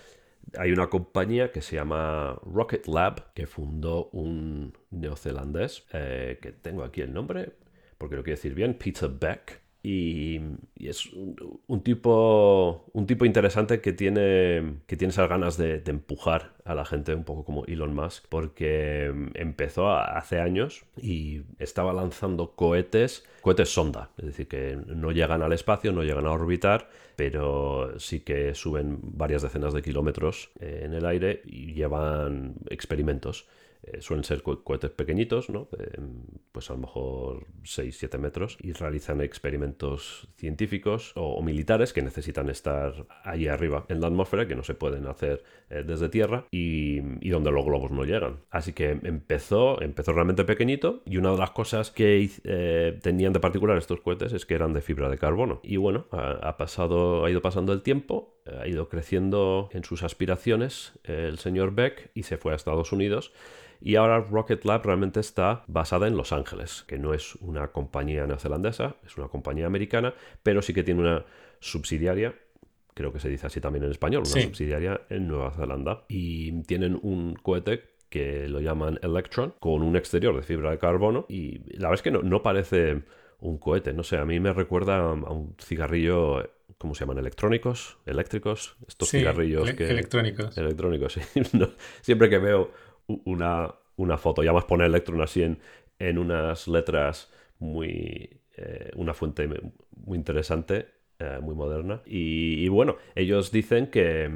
hay una compañía que se llama Rocket Lab que fundó un neozelandés, eh, que tengo aquí el nombre, porque lo quiero decir bien, Peter Beck. Y, es un, tipo un tipo interesante que tiene que tiene esas ganas de, empujar a la gente un poco como Elon Musk porque empezó hace años y estaba lanzando cohetes cohetes sonda es decir que no llegan al espacio no llegan a orbitar pero sí que suben varias decenas de kilómetros eh, en el aire y llevan experimentos eh, suelen ser cohetes pequeñitos, ¿no? pues a lo mejor 6-7 metros, y realizan experimentos científicos o, militares que necesitan estar ahí arriba en la atmósfera, que no se pueden hacer eh, desde tierra, y, donde los globos no llegan. Así que empezó, empezó realmente pequeñito, y una de las cosas que eh, tenían de particular estos cohetes es que eran de fibra de carbono. Y bueno, ha, pasado, ha ido pasando el tiempo, ha ido creciendo en sus aspiraciones el señor Beck y se fue a Estados Unidos y ahora Rocket Lab realmente está basada en Los Ángeles, que no es una compañía neozelandesa, es una compañía americana, pero sí que tiene una subsidiaria creo que se dice así también en español, una subsidiaria en Nueva Zelanda. Y tienen un cohete que lo llaman Electron, con un exterior de fibra de carbono. Y la verdad es que no, parece un cohete, no sé, a mí me recuerda a un cigarrillo ¿cómo se llaman? ¿Electrónicos? ¿Eléctricos? Estos cigarrillos que... Electrónicos. Electrónicos, sí. siempre que veo una, una foto. Ya más poner Electron así en, en unas letras muy... Eh, una fuente muy interesante, eh, muy moderna. Y, bueno, ellos dicen que,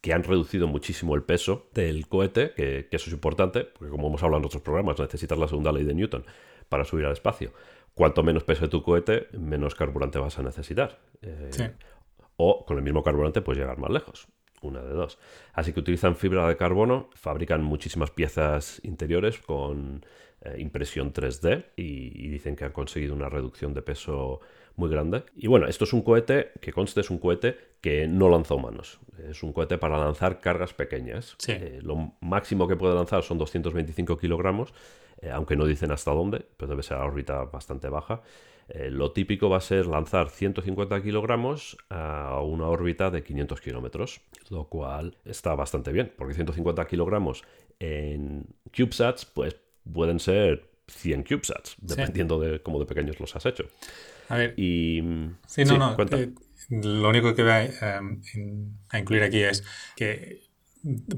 que han reducido muchísimo el peso del cohete, que, eso es importante, porque como hemos hablado en otros programas, necesitas la segunda ley de Newton para subir al espacio. Cuanto menos peso de tu cohete, menos carburante vas a necesitar. Eh, o con el mismo carburante puedes llegar más lejos una de dos. Así que utilizan fibra de carbono, fabrican muchísimas piezas interiores con eh, impresión 3D y, dicen que han conseguido una reducción de peso muy grande. Y bueno, esto es un cohete que conste, es un cohete que no lanza humanos. Es un cohete para lanzar cargas pequeñas. Eh, lo máximo que puede lanzar son 225 kilogramos, eh, aunque no dicen hasta dónde, pero debe ser a órbita bastante baja. Eh, lo típico va a ser lanzar 150 kilogramos a una órbita de 500 kilómetros, lo cual está bastante bien, porque 150 kilogramos en CubeSats pues pueden ser 100 CubeSats, dependiendo de cómo de pequeños los has hecho. A ver. Y, sí, no, no. Eh, lo único que voy a incluir aquí es que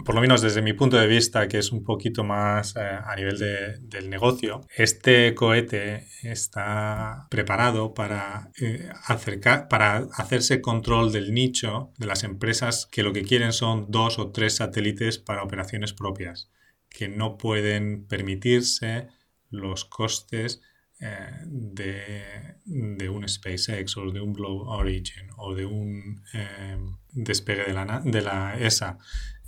por lo menos desde mi punto de vista, que es un poquito más eh, a nivel del negocio, este cohete está preparado para, eh, acercar, para hacerse control del nicho de las empresas que lo que quieren son dos o tres satélites para operaciones propias, que no pueden permitirse los costes eh, de, un SpaceX o de un Blue Origin o de un despegue de la, de la ESA.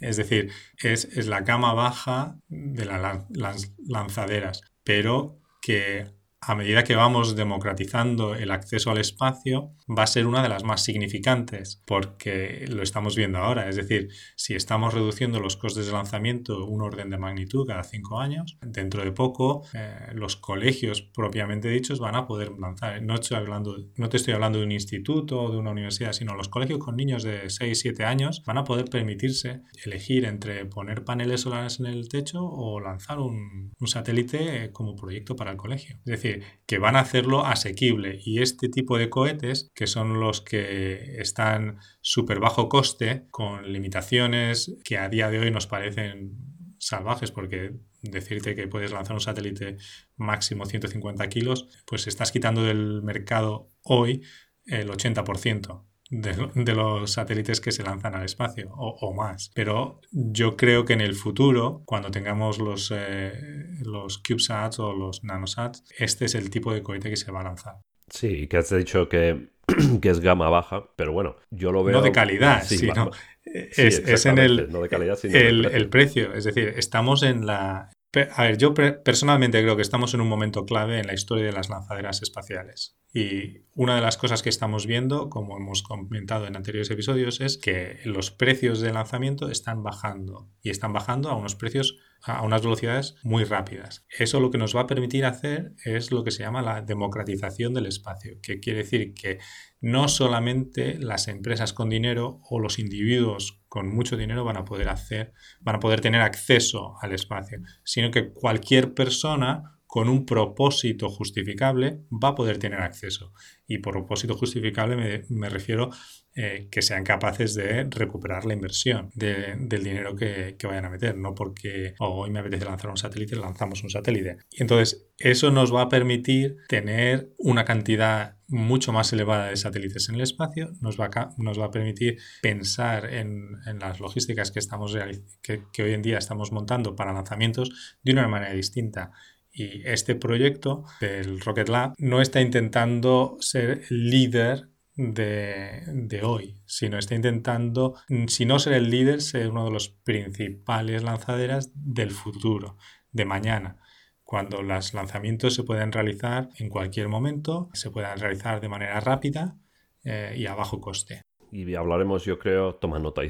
Es decir, es, la cama baja de las lanzaderas, pero que a medida que vamos democratizando el acceso al espacio, va a ser una de las más significantes, porque lo estamos viendo ahora. Es decir, si estamos reduciendo los costes de lanzamiento un orden de magnitud cada cinco años, dentro de poco eh, los colegios propiamente dichos van a poder lanzar. No, estoy hablando, no te estoy hablando de un instituto o de una universidad, sino los colegios con niños de 6, 7 años van a poder permitirse elegir entre poner paneles solares en el techo o lanzar un, un satélite como proyecto para el colegio. Es decir, que van a hacerlo asequible. Y este tipo de cohetes, que son los que están súper bajo coste, con limitaciones que a día de hoy nos parecen salvajes porque decirte que puedes lanzar un satélite máximo 150 kilos, pues estás quitando del mercado hoy el 80% de, los satélites que se lanzan al espacio o, más. Pero yo creo que en el futuro, cuando tengamos los, eh, los CubeSats o los NanoSats, este es el tipo de cohete que se va a lanzar. Sí, que has dicho que, que es gama baja, pero bueno, yo lo veo... No de calidad, sino es, en el, no de calidad, sino el, el, precio. Es decir, estamos en la, a ver, yo personalmente creo que estamos en un momento clave en la historia de las lanzaderas espaciales. Y una de las cosas que estamos viendo, como hemos comentado en anteriores episodios, es que los precios de lanzamiento están bajando y están bajando a unos precios a unas velocidades muy rápidas. Eso lo que nos va a permitir hacer es lo que se llama la democratización del espacio, que quiere decir que no solamente las empresas con dinero o los individuos con mucho dinero van a poder hacer, van a poder tener acceso al espacio, sino que cualquier persona con un propósito justificable va a poder tener acceso. Y por propósito justificable me, refiero eh, que sean capaces de recuperar la inversión del dinero que, vayan a meter, no porque oh, hoy me apetece lanzar un satélite, lanzamos un satélite. Y entonces eso nos va a permitir tener una cantidad mucho más elevada de satélites en el espacio, nos va a, nos va a permitir pensar en, las logísticas que, estamos que, que hoy en día estamos montando para lanzamientos de una manera distinta. Y este proyecto del Rocket Lab no está intentando ser líder de, hoy, sino está intentando, si no ser el líder, ser uno de los principales lanzaderas del futuro, de mañana, cuando los lanzamientos se pueden realizar en cualquier momento, se puedan realizar de manera rápida eh, y a bajo coste. Y hablaremos, yo creo, toma nota,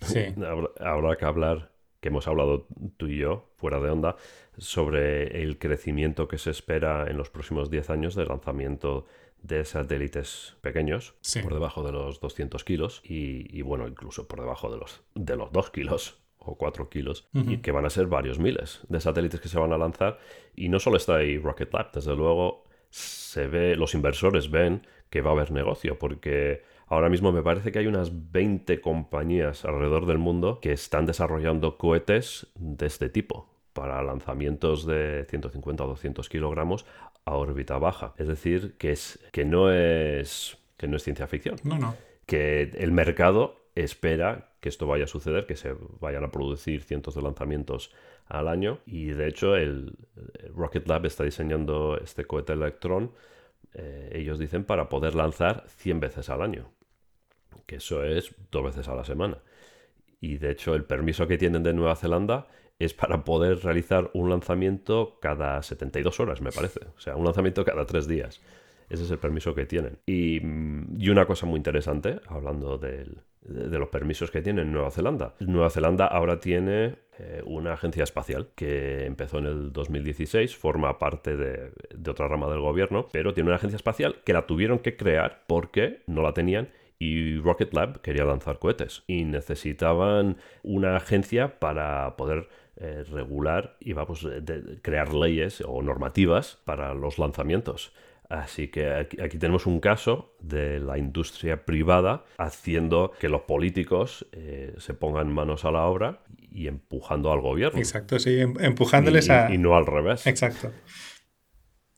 Sí. Habrá que hablar, que hemos hablado tú y yo, fuera de onda, sobre el crecimiento que se espera en los próximos 10 años del lanzamiento de satélites pequeños, por debajo de los 200 kilos y, bueno, incluso por debajo de los, de los 2 kilos o 4 kilos, y que van a ser varios miles de satélites que se van a lanzar. Y no solo está ahí Rocket Lab, desde luego se ve, los inversores ven que va a haber negocio, porque ahora mismo me parece que hay unas 20 compañías alrededor del mundo que están desarrollando cohetes de este tipo para lanzamientos de 150 o 200 kilogramos a órbita baja. Es decir, que, es, que, no, es, que no es ciencia ficción. No, no. Que el mercado espera que esto vaya a suceder, que se vayan a producir cientos de lanzamientos al año. Y de hecho, el, Rocket Lab está diseñando este cohete Electron, eh, ellos dicen, para poder lanzar 100 veces al año. Que eso es dos veces a la semana. Y de hecho, el permiso que tienen de Nueva Zelanda es para poder realizar un lanzamiento cada 72 horas, me parece. O sea, un lanzamiento cada tres días. Ese es el permiso que tienen. Y, mm, una cosa muy interesante, hablando de, los permisos que tiene Nueva Zelanda. Nueva Zelanda ahora tiene eh, una agencia espacial que empezó en el 2016, forma parte de otra rama del gobierno, pero tiene una agencia espacial que la tuvieron que crear porque no la tenían y Rocket Lab quería lanzar cohetes y necesitaban una agencia para poder eh, regular y vamos crear leyes o normativas para los lanzamientos. Así que aquí, tenemos un caso de la industria privada haciendo que los políticos eh, se pongan manos a la obra y empujando al gobierno. Exacto, sí, em, empujándoles a... Y no al revés. Exacto.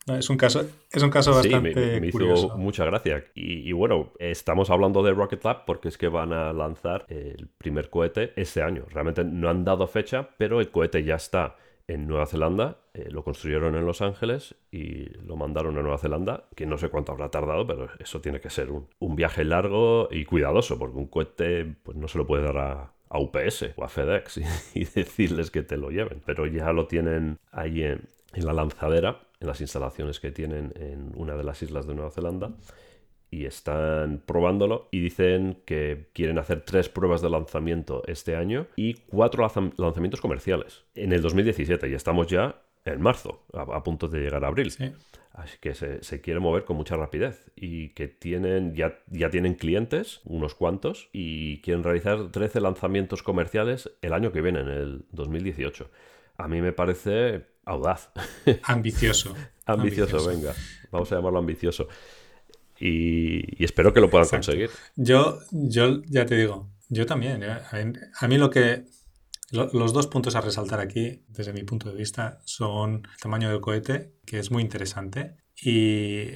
Es un caso, es un caso bastante sí, me, hizo mucha gracia. Y, bueno, estamos hablando de Rocket Lab porque es que van a lanzar el primer cohete este año. Realmente no han dado fecha, pero el cohete ya está en Nueva Zelanda. Eh, lo construyeron en Los Ángeles y lo mandaron a Nueva Zelanda, que no sé cuánto habrá tardado, pero eso tiene que ser un, un viaje largo y cuidadoso, porque un cohete pues, no se lo puede dar a, UPS o a FedEx y, decirles que te lo lleven. Pero ya lo tienen ahí en, en la lanzadera en las instalaciones que tienen en una de las islas de Nueva Zelanda y están probándolo y dicen que quieren hacer tres pruebas de lanzamiento este año y cuatro lanzamientos comerciales en el 2017 y estamos ya en marzo, a, punto de llegar a abril. Así que se, quiere mover con mucha rapidez y que tienen ya, ya tienen clientes, unos cuantos, y quieren realizar 13 lanzamientos comerciales el año que viene, en el 2018. A mí me parece audaz. Ambicioso. ambicioso, venga. Vamos a llamarlo ambicioso. Y, espero que lo puedan conseguir. Yo, yo ya te digo, yo también. ¿eh? A mí lo que... los dos puntos a resaltar aquí, desde mi punto de vista, son el tamaño del cohete, que es muy interesante, y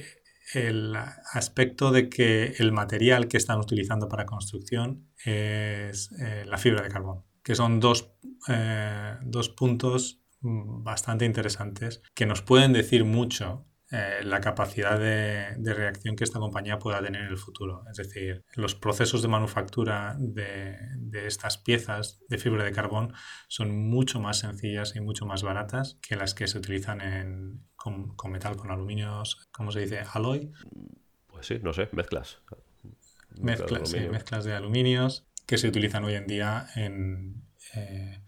el aspecto de que el material que están utilizando para construcción es eh, la fibra de carbón, que son dos, eh, dos puntos bastante interesantes que nos pueden decir mucho eh, la capacidad de, reacción que esta compañía pueda tener en el futuro. Es decir, los procesos de manufactura de, estas piezas de fibra de carbón son mucho más sencillas y mucho más baratas que las que se utilizan en, con, metal, con aluminios, ¿cómo se dice? ¿Alloy? Pues sí, no sé, mezclas. Mezclas, mezclas de aluminios que se utilizan hoy en día en, eh,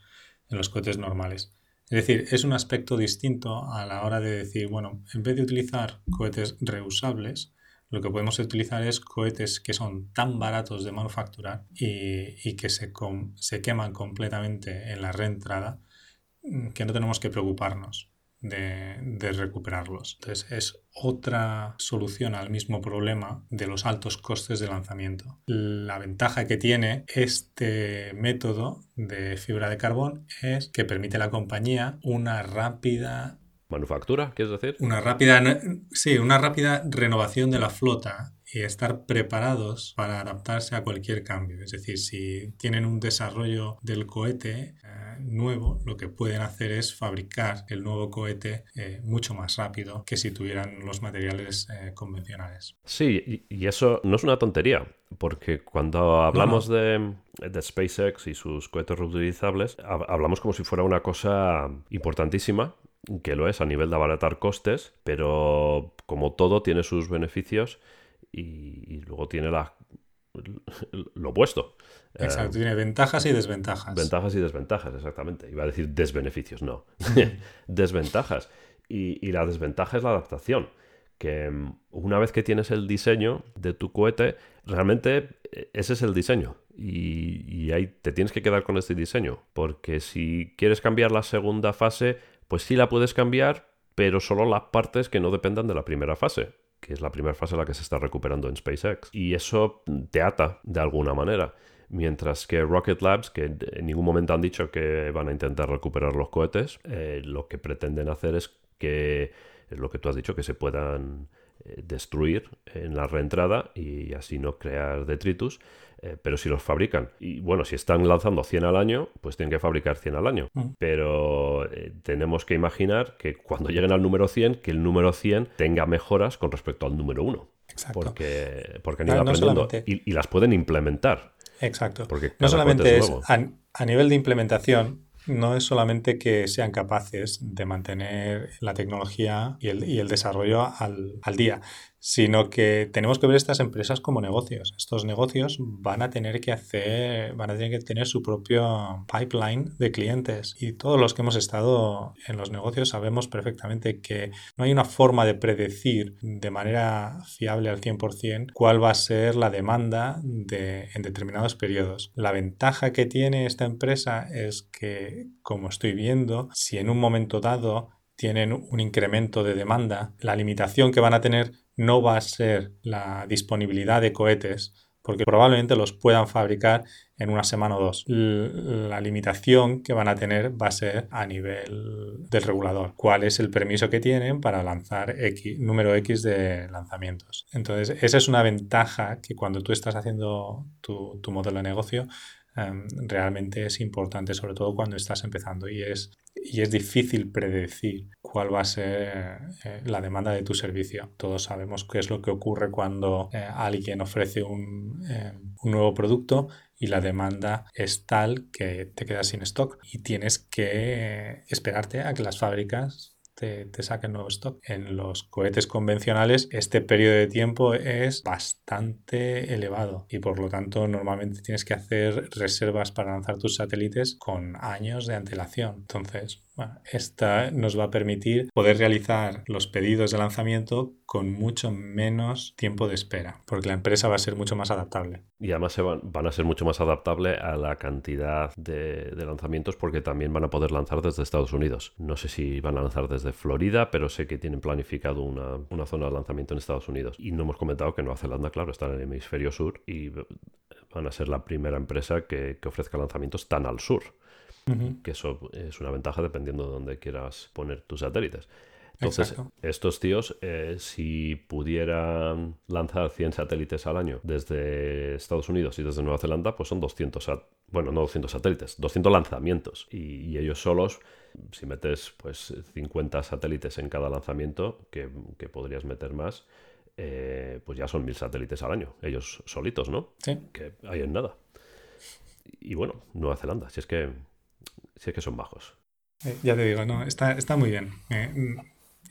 en los cohetes normales. Es decir, es un aspecto distinto a la hora de decir, bueno, en vez de utilizar cohetes reusables, lo que podemos utilizar es cohetes que son tan baratos de manufacturar y, que se, queman completamente en la reentrada mm, que no tenemos que preocuparnos de, recuperarlos. Entonces es otra solución al mismo problema de los altos costes de lanzamiento. La ventaja que tiene este método de fibra de carbón es que permite a la compañía una rápida manufactura, ¿quieres decir? Una rápida, sí, una rápida renovación de la flota y estar preparados para adaptarse a cualquier cambio. Es decir, si tienen un desarrollo del cohete eh, nuevo, lo que pueden hacer es fabricar el nuevo cohete eh, mucho más rápido que si tuvieran los materiales eh, convencionales. Sí, y, eso no es una tontería, porque cuando hablamos De, de, SpaceX y sus cohetes reutilizables, hablamos como si fuera una cosa importantísima que lo es a nivel de abaratar costes, pero como todo tiene sus beneficios y, luego tiene la, lo opuesto. Exacto, tiene ventajas y desventajas. Ventajas y desventajas, exactamente. Iba a decir desbeneficios, no. desventajas. Y, la desventaja es la adaptación. Que mm, una vez que tienes el diseño de tu cohete, realmente eh, ese es el diseño. Y, y ahí te tienes que quedar con este diseño. Porque si quieres cambiar la segunda fase, pues sí la puedes cambiar, pero solo las partes que no dependan de la primera fase que es la primera fase en la que se está recuperando en SpaceX. Y eso te ata de alguna manera. Mientras que Rocket Labs, que en ningún momento han dicho que van a intentar recuperar los cohetes, eh, lo que pretenden hacer es que, es lo que tú has dicho, que se puedan eh, destruir en la reentrada y así no crear detritus. Eh, pero si los fabrican, y bueno, si están lanzando 100 al año, pues tienen que fabricar 100 al año. Mm. Pero eh, tenemos que imaginar que cuando lleguen al número 100, que el número 100 tenga mejoras con respecto al número 1. Exacto. Porque, porque han ido aprendiendo y, las pueden implementar. Exacto. Porque no solamente es, a nivel de implementación, no es solamente que sean capaces de mantener la tecnología y el, y el desarrollo al, al, día, sino que tenemos que ver estas empresas como negocios. Estos negocios van a tener que hacer, van a tener que tener su propio pipeline de clientes. Y todos los que hemos estado en los negocios sabemos perfectamente que no hay una forma de predecir de manera fiable al 100% cuál va a ser la demanda de, en determinados periodos. La ventaja que tiene esta empresa es que, como estoy viendo, si en un momento dado tienen un incremento de demanda, la limitación que van a tener no va a ser la disponibilidad de cohetes, porque probablemente los puedan fabricar en una semana o dos. La limitación que van a tener va a ser a nivel del regulador. ¿Cuál es el permiso que tienen para lanzar X, número X de lanzamientos? Entonces, esa es una ventaja que cuando tú estás haciendo tu, modelo de negocio, em, realmente es importante, sobre todo cuando estás empezando y es y es difícil predecir cuál va a ser eh, la demanda de tu servicio. Todos sabemos qué es lo que ocurre cuando eh, alguien ofrece un, eh, un, nuevo producto y la demanda es tal que te quedas sin stock y tienes que esperarte a que las fábricas te, te, saquen nuevo stock. En los cohetes convencionales este periodo de tiempo es bastante elevado y por lo tanto normalmente tienes que hacer reservas para lanzar tus satélites con años de antelación. Entonces, esta nos va a permitir poder realizar los pedidos de lanzamiento con mucho menos tiempo de espera, porque la empresa va a ser mucho más adaptable. Y además se van, a ser mucho más adaptable a la cantidad de, lanzamientos porque también van a poder lanzar desde Estados Unidos. No sé si van a lanzar desde Florida, pero sé que tienen planificado una, zona de lanzamiento en Estados Unidos. Y no hemos comentado que Nueva Zelanda, claro, está en el hemisferio sur y van a ser la primera empresa que ofrezca lanzamientos tan al sur que eso es una ventaja dependiendo de dónde quieras poner tus satélites. Entonces, estos tíos, eh, si pudieran lanzar 100 satélites al año desde Estados Unidos y desde Nueva Zelanda, pues son 200, bueno, no 200 satélites, 200 lanzamientos. Y, ellos solos, si metes pues 50 satélites en cada lanzamiento, que, podrías meter más, eh, pues ya son 1000 satélites al año, ellos solitos, ¿no? Sí. Que hay en nada. Y bueno, Nueva Zelanda, si es que si es que son bajos. Eh, ya te digo, no, está, está muy bien. Eh,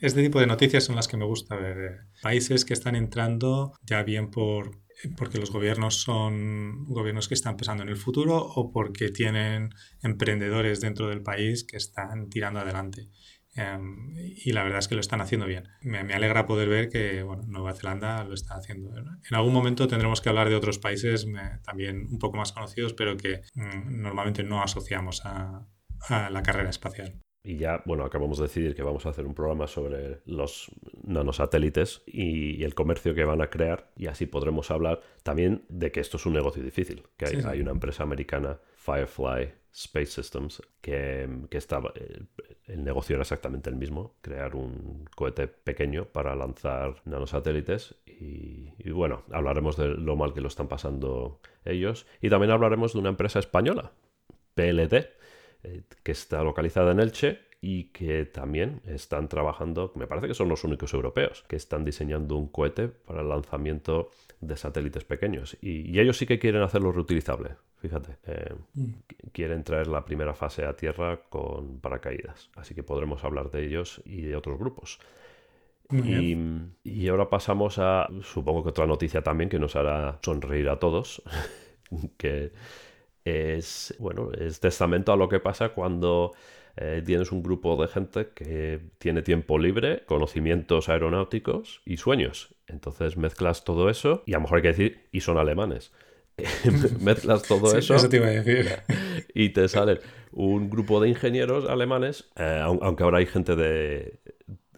este tipo de noticias son las que me gusta ver. Eh, países que están entrando ya bien por porque los gobiernos son gobiernos que están pensando en el futuro o porque tienen emprendedores dentro del país que están tirando adelante. Em, y la verdad es que lo están haciendo bien. Me, alegra poder ver que bueno, Nueva Zelanda lo está haciendo. En algún momento tendremos que hablar de otros países también un poco más conocidos, pero que mm, normalmente no asociamos a, a la carrera espacial. Y ya, bueno, acabamos de decidir que vamos a hacer un programa sobre los nanosatélites y, el comercio que van a crear y así podremos hablar también de que esto es un negocio difícil, que hay, una empresa americana, Firefly Space Systems, que, que estaba, el, el, negocio era exactamente el mismo, crear un cohete pequeño para lanzar nanosatélites y, y bueno, hablaremos de lo mal que lo están pasando ellos. Y también hablaremos de una empresa española, PLD eh, que está localizada en Elche y que también están trabajando, me parece que son los únicos europeos, que están diseñando un cohete para el lanzamiento de satélites pequeños. Y, ellos sí que quieren hacerlo reutilizable, fíjate. Eh, mm. Quieren traer la primera fase a tierra con paracaídas. Así que podremos hablar de ellos y de otros grupos. Y, y, ahora pasamos a, supongo que otra noticia también que nos hará sonreír a todos, que es, bueno, es testamento a lo que pasa cuando eh, tienes un grupo de gente que tiene tiempo libre, conocimientos aeronáuticos y sueños. Entonces mezclas todo eso y a lo mejor hay que decir, y son alemanes. mezclas todo eso, y te sale un grupo de ingenieros alemanes, eh, aunque ahora hay gente de,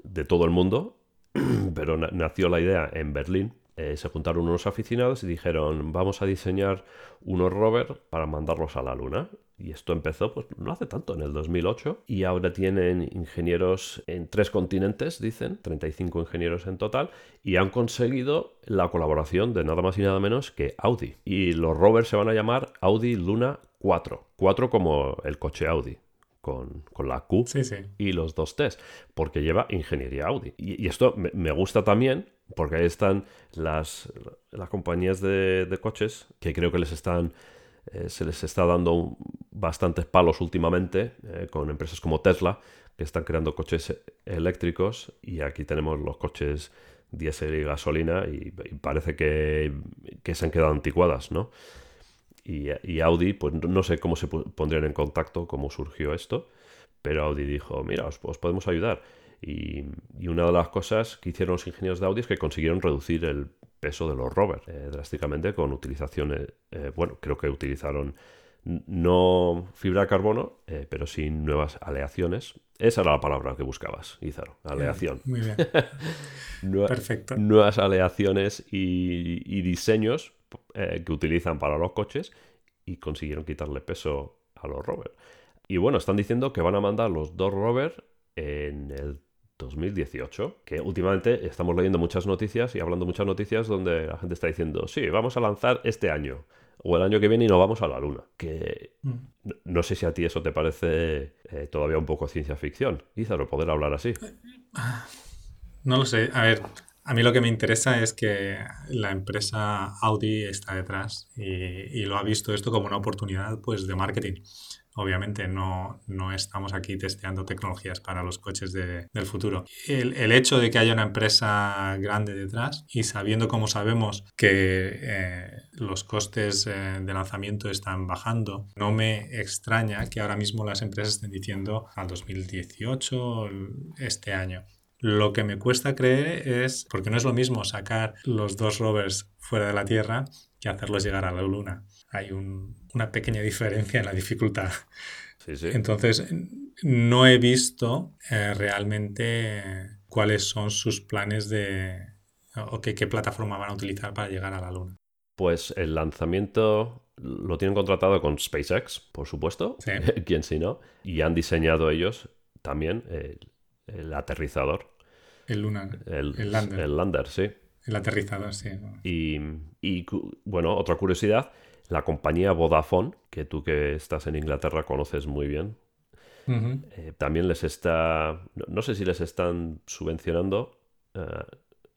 de todo el mundo, pero nació la idea en Berlín eh, se juntaron unos aficionados y dijeron, vamos a diseñar unos rovers para mandarlos a la Luna. Y esto empezó, pues no hace tanto, en el 2008. Y ahora tienen ingenieros en tres continentes, dicen, 35 ingenieros en total. Y han conseguido la colaboración de nada más y nada menos que Audi. Y los rovers se van a llamar Audi Luna 4. 4 como el coche Audi. Con, la Q y los dos Ts, porque lleva ingeniería Audi. Y, esto me, gusta también porque ahí están las, las compañías de, coches que creo que les están eh, se les está dando bastantes palos últimamente eh, con empresas como Tesla que están creando coches eléctricos y aquí tenemos los coches diésel y gasolina y, parece que, se han quedado anticuadas, ¿no? Y, Audi, pues no sé cómo se pondrían en contacto, cómo surgió esto, pero Audi dijo, mira, os podemos ayudar. Y, una de las cosas que hicieron los ingenieros de Audi es que consiguieron reducir el peso de los rovers eh, drásticamente con utilizaciones, eh, bueno, creo que utilizaron no fibra de carbono, eh, pero sí nuevas aleaciones. Esa era la palabra que buscabas, Izaro, aleación. Muy bien. Perfecto. Nuevas aleaciones y, diseños que utilizan para los coches y consiguieron quitarle peso a los rovers. Y bueno, están diciendo que van a mandar los dos rovers en el 2018, que últimamente estamos leyendo muchas noticias y hablando muchas noticias donde la gente está diciendo, sí, vamos a lanzar este año o el año que viene y no vamos a la luna. Que mm. no, sé si a ti eso te parece eh, todavía un poco ciencia ficción, Ízaro, poder hablar así. No lo sé. A ver, a mí lo que me interesa es que la empresa Audi está detrás y, y lo ha visto esto como una oportunidad pues, de marketing. Obviamente no, no, estamos aquí testeando tecnologías para los coches de, del futuro. El, el, hecho de que haya una empresa grande detrás y sabiendo como sabemos que eh, los costes eh, de lanzamiento están bajando, no me extraña que ahora mismo las empresas estén diciendo al 2018, este año. Lo que me cuesta creer es, porque no es lo mismo sacar los dos rovers fuera de la Tierra que hacerlos llegar a la Luna. Hay un, una pequeña diferencia en la dificultad. Entonces, no he visto eh, realmente cuáles son sus planes de... o qué, plataforma van a utilizar para llegar a la Luna. Pues el lanzamiento lo tienen contratado con SpaceX, por supuesto, sí. quién si no, y han diseñado ellos también el, aterrizador. El lunar. El, lander. El lander, sí. El aterrizador, sí. Y, y, bueno, otra curiosidad la compañía Vodafone, que tú que estás en Inglaterra conoces muy bien, eh, también les está, no, sé si les están subvencionando eh,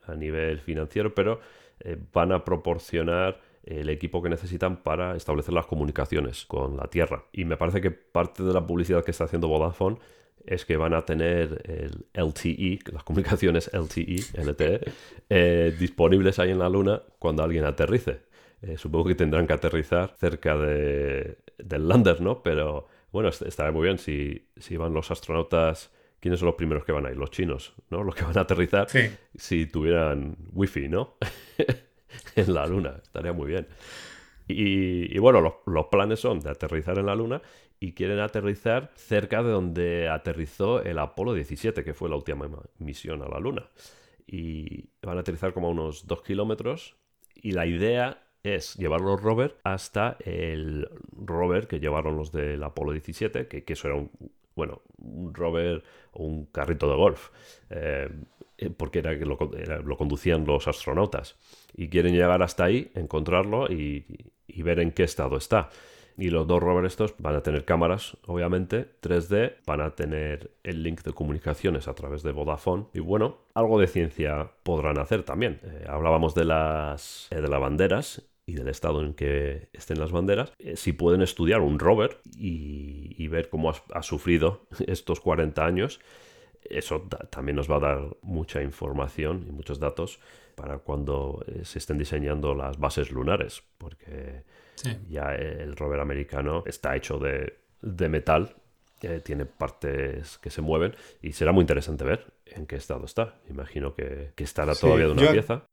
a nivel financiero, pero eh, van a proporcionar el equipo que necesitan para establecer las comunicaciones con la Tierra. Y me parece que parte de la publicidad que está haciendo Vodafone es que van a tener el LTE, las comunicaciones LTE, LTE, disponibles ahí en la Luna cuando alguien aterrice. Eh, supongo que tendrán que aterrizar cerca de, del lander, ¿no? Pero bueno, estará muy bien si, si van los astronautas. ¿Quiénes son los primeros que van ahí? Los chinos, ¿no? Los que van a aterrizar. Si tuvieran wifi, ¿no? en la luna. Estaría muy bien. Y, bueno, los, los, planes son de aterrizar en la Luna y quieren aterrizar cerca de donde aterrizó el Apolo 17, que fue la última misión a la Luna. Y van a aterrizar como a unos 2 kilómetros y la idea es llevar los rover hasta el rover que llevaron los del Apolo 17, que, eso era un, bueno, un rover o un carrito de golf, eh, porque era que lo, conducían los astronautas. Y quieren llegar hasta ahí, encontrarlo y, ver en qué estado está. Y los dos rovers estos van a tener cámaras, obviamente, 3D, van a tener el link de comunicaciones a través de Vodafone. Y bueno, algo de ciencia podrán hacer también. Eh, hablábamos de las, eh, de las banderas y del estado en que estén las banderas, eh, si pueden estudiar un rover y, ver cómo ha, sufrido estos 40 años, eso también nos va a dar mucha información y muchos datos para cuando se estén diseñando las bases lunares, porque ya el rover americano está hecho de, metal, eh, tiene partes que se mueven y será muy interesante ver en qué estado está. Imagino que, estará todavía de una pieza.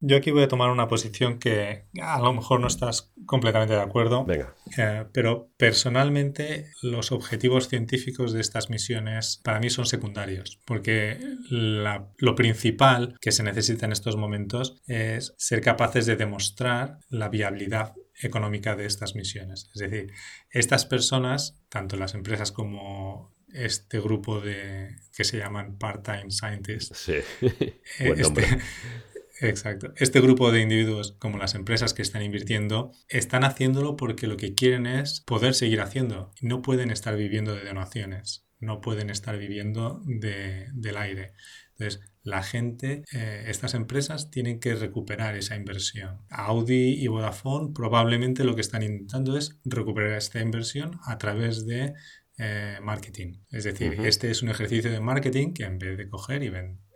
Yo aquí voy a tomar una posición que a lo mejor no estás completamente de acuerdo. Venga. Eh, pero personalmente los objetivos científicos de estas misiones para mí son secundarios. Porque lo principal que se necesita en estos momentos es ser capaces de demostrar la viabilidad económica de estas misiones. Es decir, estas personas, tanto las empresas como este grupo de que se llaman part-time scientists, sí. Eh, este, exacto, este grupo de individuos como las empresas que están invirtiendo están haciéndolo porque lo que quieren es poder seguir haciendo. No pueden estar viviendo de donaciones, no pueden estar viviendo de, del aire. Entonces, la gente, eh, estas empresas tienen que recuperar esa inversión. Audi y Vodafone probablemente lo que están intentando es recuperar esta inversión a través de eh, marketing. Es decir, este es un ejercicio de marketing que en vez de coger y,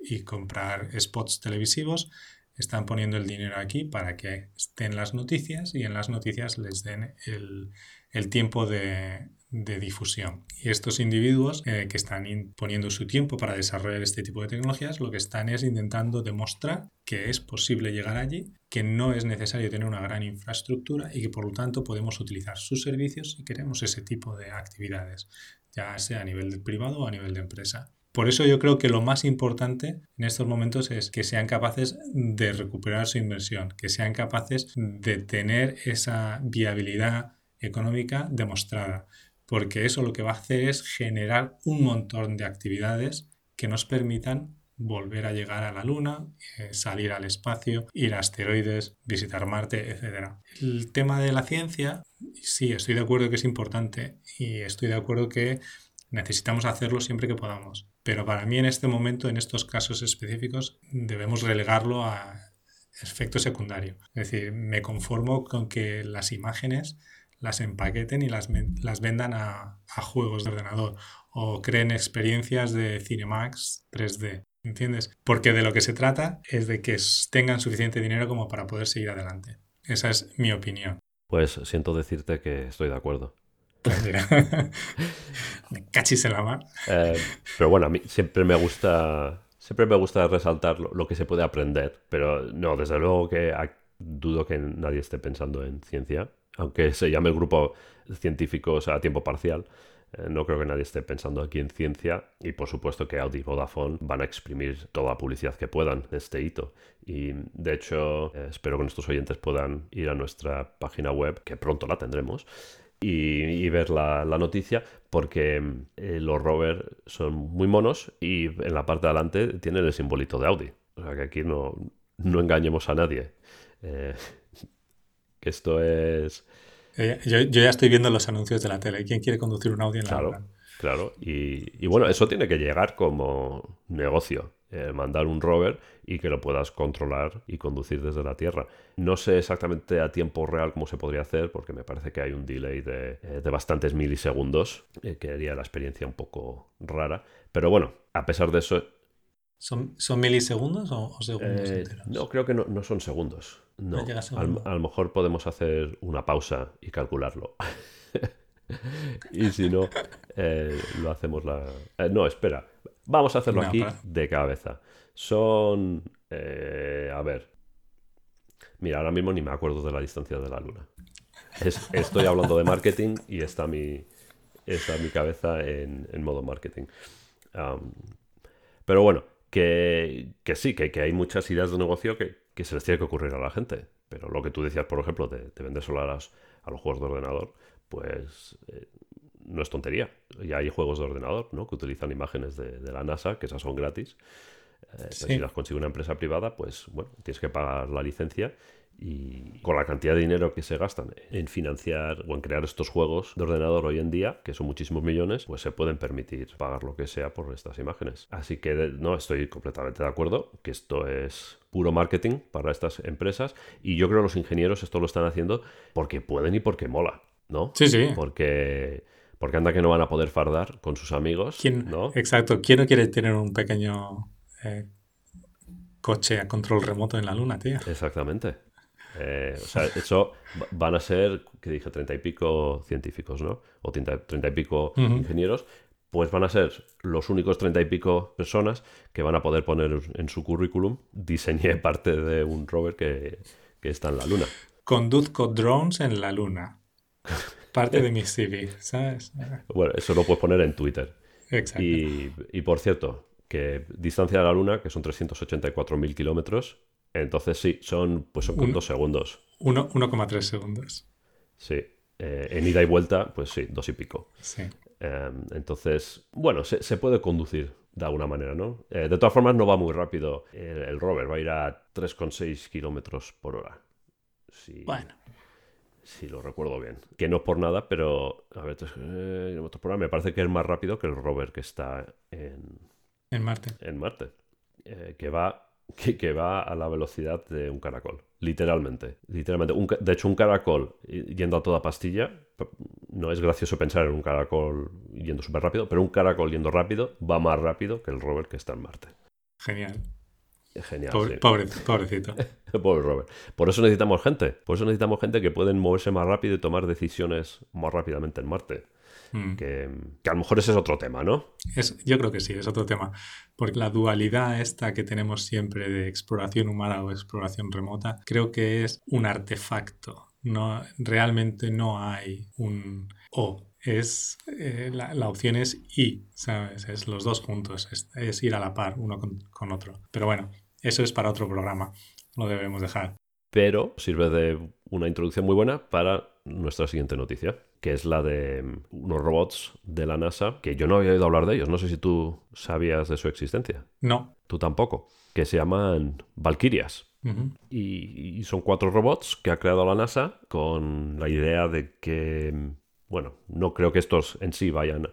y comprar spots televisivos, están poniendo el dinero aquí para que estén las noticias y en las noticias les den el, el tiempo de, de difusión. Y estos individuos eh, que están poniendo su tiempo para desarrollar este tipo de tecnologías, lo que están es intentando demostrar que es posible llegar allí, que no es necesario tener una gran infraestructura y que por lo tanto podemos utilizar sus servicios si queremos ese tipo de actividades, ya sea a nivel privado o a nivel de empresa. Por eso yo creo que lo más importante en estos momentos es que sean capaces de recuperar su inversión, que sean capaces de tener esa viabilidad económica demostrada porque eso lo que va a hacer es generar un montón de actividades que nos permitan volver a llegar a la Luna, eh, salir al espacio, ir a asteroides, visitar Marte, etc. El tema de la ciencia, sí, estoy de acuerdo que es importante y estoy de acuerdo que necesitamos hacerlo siempre que podamos. Pero para mí en este momento, en estos casos específicos, debemos relegarlo a efecto secundario. Es decir, me conformo con que las imágenes las empaqueten y las, vendan a, juegos de ordenador o creen experiencias de Cinemax 3D. ¿Entiendes? Porque de lo que se trata es de que tengan suficiente dinero como para poder seguir adelante. Esa es mi opinión. Pues siento decirte que estoy de acuerdo. Pues me cachis en la mar. Eh, pero bueno, a mí siempre me gusta. Siempre me gusta resaltar lo, que se puede aprender. Pero no, desde luego que dudo que nadie esté pensando en ciencia aunque se llame el grupo científicos a tiempo parcial, eh, no creo que nadie esté pensando aquí en ciencia y por supuesto que Audi y Vodafone van a exprimir toda la publicidad que puedan de este hito. Y de hecho eh, espero que nuestros oyentes puedan ir a nuestra página web, que pronto la tendremos, y, ver la, noticia porque eh, los rovers son muy monos y en la parte de adelante tienen el simbolito de Audi. O sea que aquí no, no engañemos a nadie. Esto es... Eh, yo, ya estoy viendo los anuncios de la tele. ¿Quién quiere conducir un Audi en claro, la Claro, y, bueno, eso tiene que llegar como negocio. Eh, mandar un rover y que lo puedas controlar y conducir desde la Tierra. No sé exactamente a tiempo real cómo se podría hacer, porque me parece que hay un delay de, eh, bastantes milisegundos, que haría la experiencia un poco rara. Pero bueno, a pesar de eso... ¿Son, son milisegundos o, segundos enteros? No, creo que no son segundos. No, a lo mejor podemos hacer una pausa y calcularlo. y si no, eh, lo hacemos la... Eh, no, espera. Vamos a hacerlo aquí de cabeza. Son... Eh, a ver. Mira, ahora mismo ni me acuerdo de la distancia de la Luna. estoy hablando de marketing y está mi, está mi cabeza en, modo marketing. pero bueno, que, sí, que, hay muchas ideas de negocio que, se les tiene que ocurrir a la gente. Pero lo que tú decías, por ejemplo, de, vender solares a los juegos de ordenador, pues eh, no es tontería. Ya hay juegos de ordenador ¿no? que utilizan imágenes de, de la NASA, que esas son gratis. Eh, si las consigue una empresa privada, pues bueno, tienes que pagar la licencia y con la cantidad de dinero que se gastan en financiar o en crear estos juegos de ordenador hoy en día, que son muchísimos millones, pues se pueden permitir pagar lo que sea por estas imágenes. Así que no, estoy completamente de acuerdo que esto es puro marketing para estas empresas y yo creo que los ingenieros esto lo están haciendo porque pueden y porque mola, ¿no? Sí, sí. Porque porque anda que no van a poder fardar con sus amigos. ¿Quién, ¿no? Exacto. ¿Quién no quiere tener un pequeño eh, coche a control remoto en la luna, tío? Exactamente. Eh, o sea, eso van a ser, que dije, treinta y pico científicos, ¿no? O treinta, y pico ingenieros. Pues van a ser los únicos treinta y pico personas que van a poder poner en su currículum diseñé parte de un rover que, está en la luna. Conduzco drones en la luna. Parte de mi CV, ¿sabes? Bueno, eso lo puedes poner en Twitter. Exacto. Y, y por cierto, que distancia de la Luna, que son 384.000 kilómetros, entonces sí, son, pues son dos segundos. 1,3 segundos. Sí. Eh, en ida y vuelta, pues sí, dos y pico. Sí. Em, entonces, bueno, se, puede conducir de alguna manera, ¿no? Eh, de todas formas, no va muy rápido. El, rover va a ir a 3,6 kilómetros por hora. bueno. Si lo recuerdo bien. Que no es por nada, pero a ver, eh, me parece que es más rápido que el rover que está en, en Marte. En Marte. que va que, va a la velocidad de un caracol. Literalmente. Literalmente. de hecho, un caracol yendo a toda pastilla, no es gracioso pensar en un caracol yendo súper rápido, pero un caracol yendo rápido va más rápido que el rover que está en Marte. Genial. Genial. pobrecito. Pobre Robert. Por eso necesitamos gente. Por eso necesitamos gente que pueden moverse más rápido y tomar decisiones más rápidamente en Marte. Mm. Que, a lo mejor ese es otro tema, ¿no? Es, yo creo que sí, es otro tema. Porque la dualidad esta que tenemos siempre de exploración humana o exploración remota, creo que es un artefacto. No, realmente no hay un o. Es, eh, la, opción es y, ¿sabes? Es los dos juntos, es, ir a la par uno con otro. Pero bueno, eso es para otro programa, lo debemos dejar. Pero sirve de una introducción muy buena para nuestra siguiente noticia que es la de mm, unos robots de la NASA, que yo no había oído hablar de ellos. No sé si tú sabías de su existencia. No. Tú tampoco. Que se llaman Valkyrias. y, son cuatro robots que ha creado la NASA con la idea de que, mm, bueno, no creo que estos en sí vayan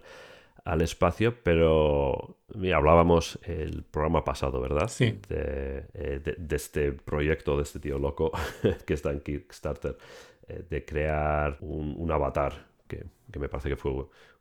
al espacio, pero hablábamos el programa pasado, ¿verdad? Sí. De, eh, este proyecto, de este tío loco que está en Kickstarter, eh, de crear un, avatar, que, me parece que fue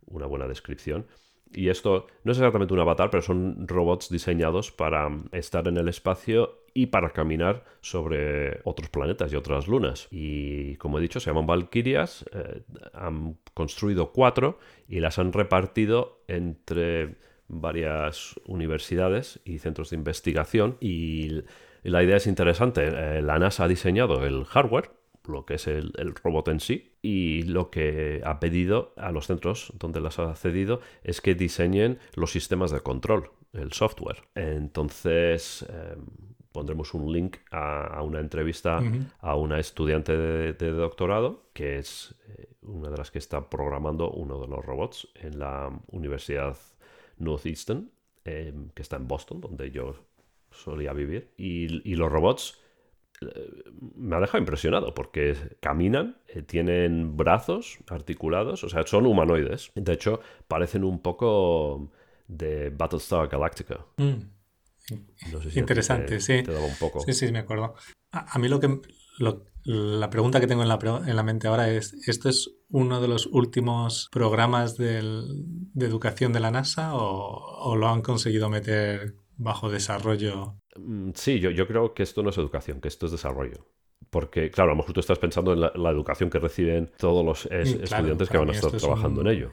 una buena descripción. Y esto no es exactamente un avatar, pero son robots diseñados para estar en el espacio y para caminar sobre otros planetas y otras lunas. Y como he dicho, se llaman Valkyrias. Eh, han construido cuatro y las han repartido entre varias universidades y centros de investigación. Y la idea es interesante. Eh, la NASA ha diseñado el hardware lo que es el, robot en sí y lo que ha pedido a los centros donde las ha cedido es que diseñen los sistemas de control, el software. Entonces em, pondremos un link a, una entrevista a una estudiante de, doctorado que es eh, una de las que está programando uno de los robots en la Universidad Northeastern, em, que está en Boston, donde yo solía vivir. y los robots me ha dejado impresionado porque caminan, eh, tienen brazos articulados, o sea, son humanoides. De hecho, parecen un poco de Battlestar Galactica. Mm. Interesante, sí. Sí, sí, me acuerdo. A, mí lo que la pregunta que tengo en la, en la, mente ahora es, ¿esto es uno de los últimos programas de educación de la NASA o lo han conseguido meter bajo desarrollo Mm, sí, yo, yo creo que esto no es educación, que esto es desarrollo. Porque, claro, a lo mejor tú estás pensando en la, educación que reciben todos los estudiantes que van a estar trabajando en ello.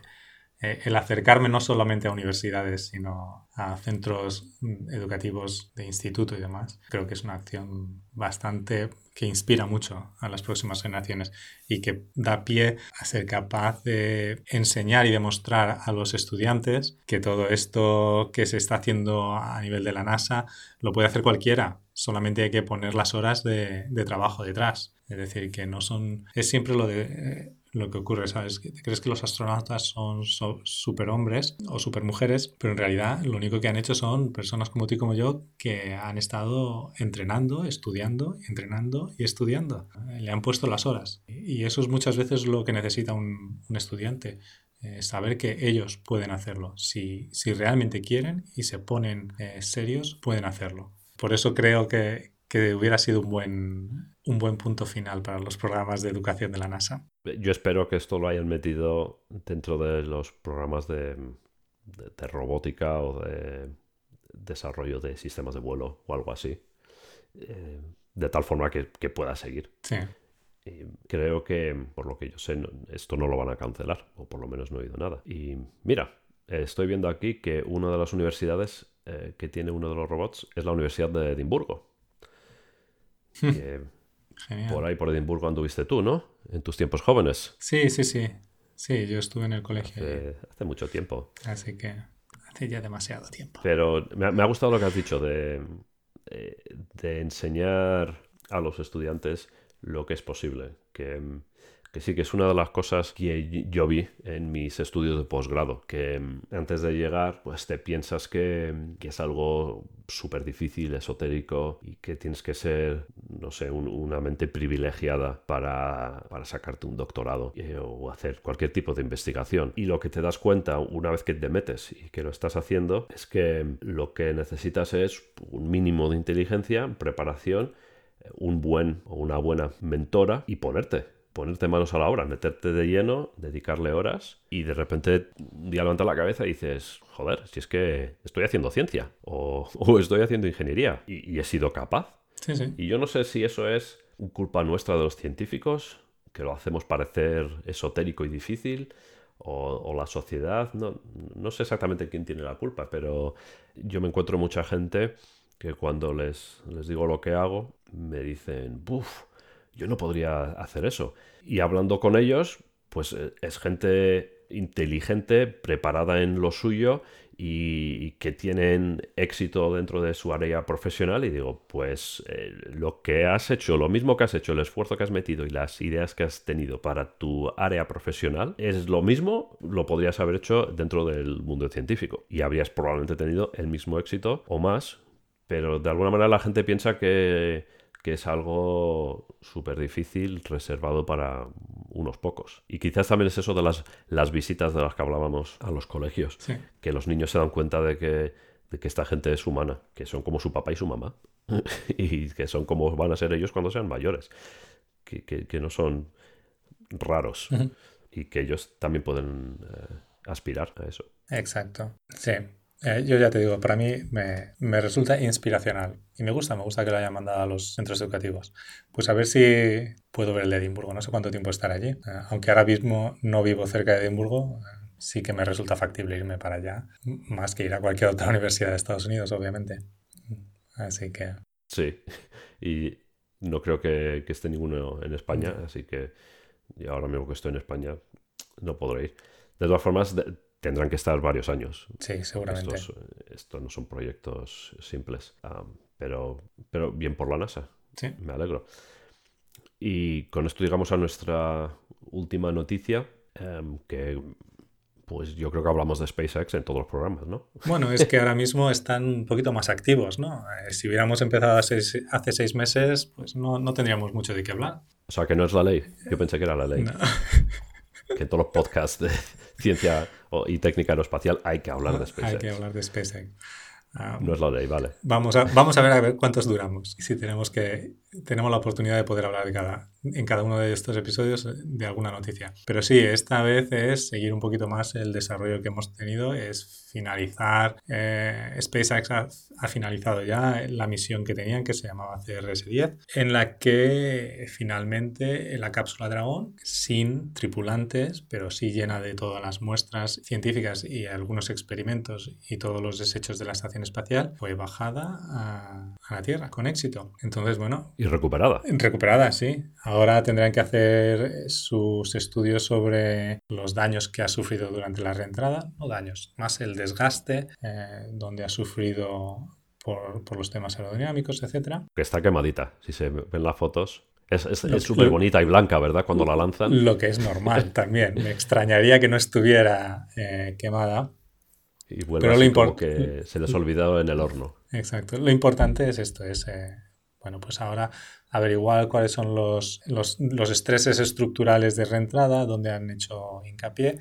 Eh, el acercarme no solamente a universidades, sino a centros educativos de instituto y demás, creo que es una acción bastante que inspira mucho a las próximas generaciones y que da pie a ser capaz de enseñar y demostrar a los estudiantes que todo esto que se está haciendo a nivel de la NASA lo puede hacer cualquiera, solamente hay que poner las horas de, de trabajo detrás. Es decir, que no son... Es siempre lo de... Lo que ocurre, ¿sabes? crees que los astronautas son superhombres o supermujeres, pero en realidad lo único que han hecho son personas como tú y como yo que han estado entrenando, estudiando, entrenando y estudiando. Le han puesto las horas. Y eso es muchas veces lo que necesita un, estudiante. Eh, saber que ellos pueden hacerlo. Si, si realmente quieren y se ponen eh, serios, pueden hacerlo. Por eso creo que, que hubiera sido un buen, un buen punto final para los programas de educación de la NASA. Yo espero que esto lo hayan metido dentro de los programas de, de, robótica o de desarrollo de sistemas de vuelo o algo así. Eh, de tal forma que, que pueda seguir. Sí. Y creo que, por lo que yo sé, esto no lo van a cancelar, o por lo menos no he oído nada. Y mira, estoy viendo aquí que una de las universidades eh, que tiene uno de los robots es la Universidad de Edimburgo. Por ahí, por Edimburgo, anduviste tú, ¿no? En tus tiempos jóvenes. Sí, sí, sí. Sí, yo estuve en el colegio. Hace, mucho tiempo. Así que hace ya demasiado tiempo. Pero me ha, gustado lo que has dicho de, eh, de enseñar a los estudiantes lo que es posible. Que que sí que es una de las cosas que yo vi en mis estudios de posgrado, que mm, antes de llegar pues te piensas que, es algo súper difícil, esotérico y que tienes que ser, no sé, una mente privilegiada para, para sacarte un doctorado eh, o hacer cualquier tipo de investigación. Y lo que te das cuenta una vez que te metes y que lo estás haciendo es que lo que necesitas es un mínimo de inteligencia, preparación, un buen o una buena mentora y ponerte ponerte manos a la obra, meterte de lleno, dedicarle horas y de repente un día levantas la cabeza y dices, joder, si es que estoy haciendo ciencia o, estoy haciendo ingeniería y, he sido capaz. Y yo no sé si eso es culpa nuestra de los científicos, que lo hacemos parecer esotérico y difícil, o, la sociedad, no, no, sé exactamente quién tiene la culpa, pero yo me encuentro mucha gente que cuando les, les digo lo que hago, me dicen, buf, yo no podría hacer eso. Y hablando con ellos, pues eh, es gente inteligente, preparada en lo suyo y, que tienen éxito dentro de su área profesional y digo, pues eh, lo que has hecho, lo mismo que has hecho, el esfuerzo que has metido y las ideas que has tenido para tu área profesional, es lo mismo, lo podrías haber hecho dentro del mundo científico y habrías probablemente tenido el mismo éxito o más, pero de alguna manera la gente piensa que que es algo súper difícil, reservado para unos pocos. Y quizás también es eso de las, las visitas de las que hablábamos a los colegios, que los niños se dan cuenta de que, de que esta gente es humana, que son como su papá y su mamá, y que son como van a ser ellos cuando sean mayores, que, que, no son raros, y que ellos también pueden eh, aspirar a eso. Exacto, sí. Eh, yo ya te digo, para mí me, me, resulta inspiracional y me gusta, me gusta que lo hayan mandado a los centros educativos. Pues a ver si puedo ver el de Edimburgo, no sé cuánto tiempo estar allí. Eh, aunque ahora mismo no vivo cerca de Edimburgo, eh, sí que me resulta factible irme para allá, más que ir a cualquier otra universidad de Estados Unidos, obviamente. Así que... Sí, y no creo que, que esté ninguno en España, así que ahora mismo que estoy en España no podré ir. De todas formas, tendrán que estar varios años. Sí, seguramente. Estos, no son proyectos simples, pero, pero bien por la NASA. Sí. Me alegro. Y con esto llegamos a nuestra última noticia, em, que pues yo creo que hablamos de SpaceX en todos los programas, ¿no? Bueno, es que ahora mismo están un poquito más activos, ¿no? Eh, si hubiéramos empezado hace, seis meses, pues no, no, tendríamos mucho de qué hablar. O sea, que no es la ley. Yo pensé que era la ley. Que en todos los podcasts de ciencia y técnica aeroespacial hay que hablar de SpaceX. Hay que hablar de SpaceX. Ah, no es la ley, vale. Vamos a, vamos a ver a ver cuántos duramos y si tenemos que tenemos la oportunidad de poder hablar de cada, en cada uno de estos episodios de alguna noticia. Pero sí, esta vez es seguir un poquito más el desarrollo que hemos tenido, es finalizar. Eh, SpaceX ha, ha, finalizado ya la misión que tenían, que se llamaba CRS-10, en la que finalmente la cápsula Dragón, sin tripulantes, pero sí llena de todas las muestras científicas y algunos experimentos y todos los desechos de la estación espacial, fue bajada a, a la Tierra con éxito. Entonces, bueno. Y recuperada. Recuperada, sí. Ahora tendrán que hacer sus estudios sobre los daños que ha sufrido durante la reentrada, no daños, más el desgaste, eh, donde ha sufrido por, por, los temas aerodinámicos, etc. Que está quemadita, si se ven las fotos. Es súper bonita y blanca, ¿verdad? Cuando la lanzan. Lo que es normal también. Me extrañaría que no estuviera eh, quemada. Y Pero lo como que se les ha olvidado en el horno. Exacto. Lo importante es esto, es, eh, bueno, pues ahora averiguar cuáles son los, los, los estreses estructurales de reentrada, donde han hecho hincapié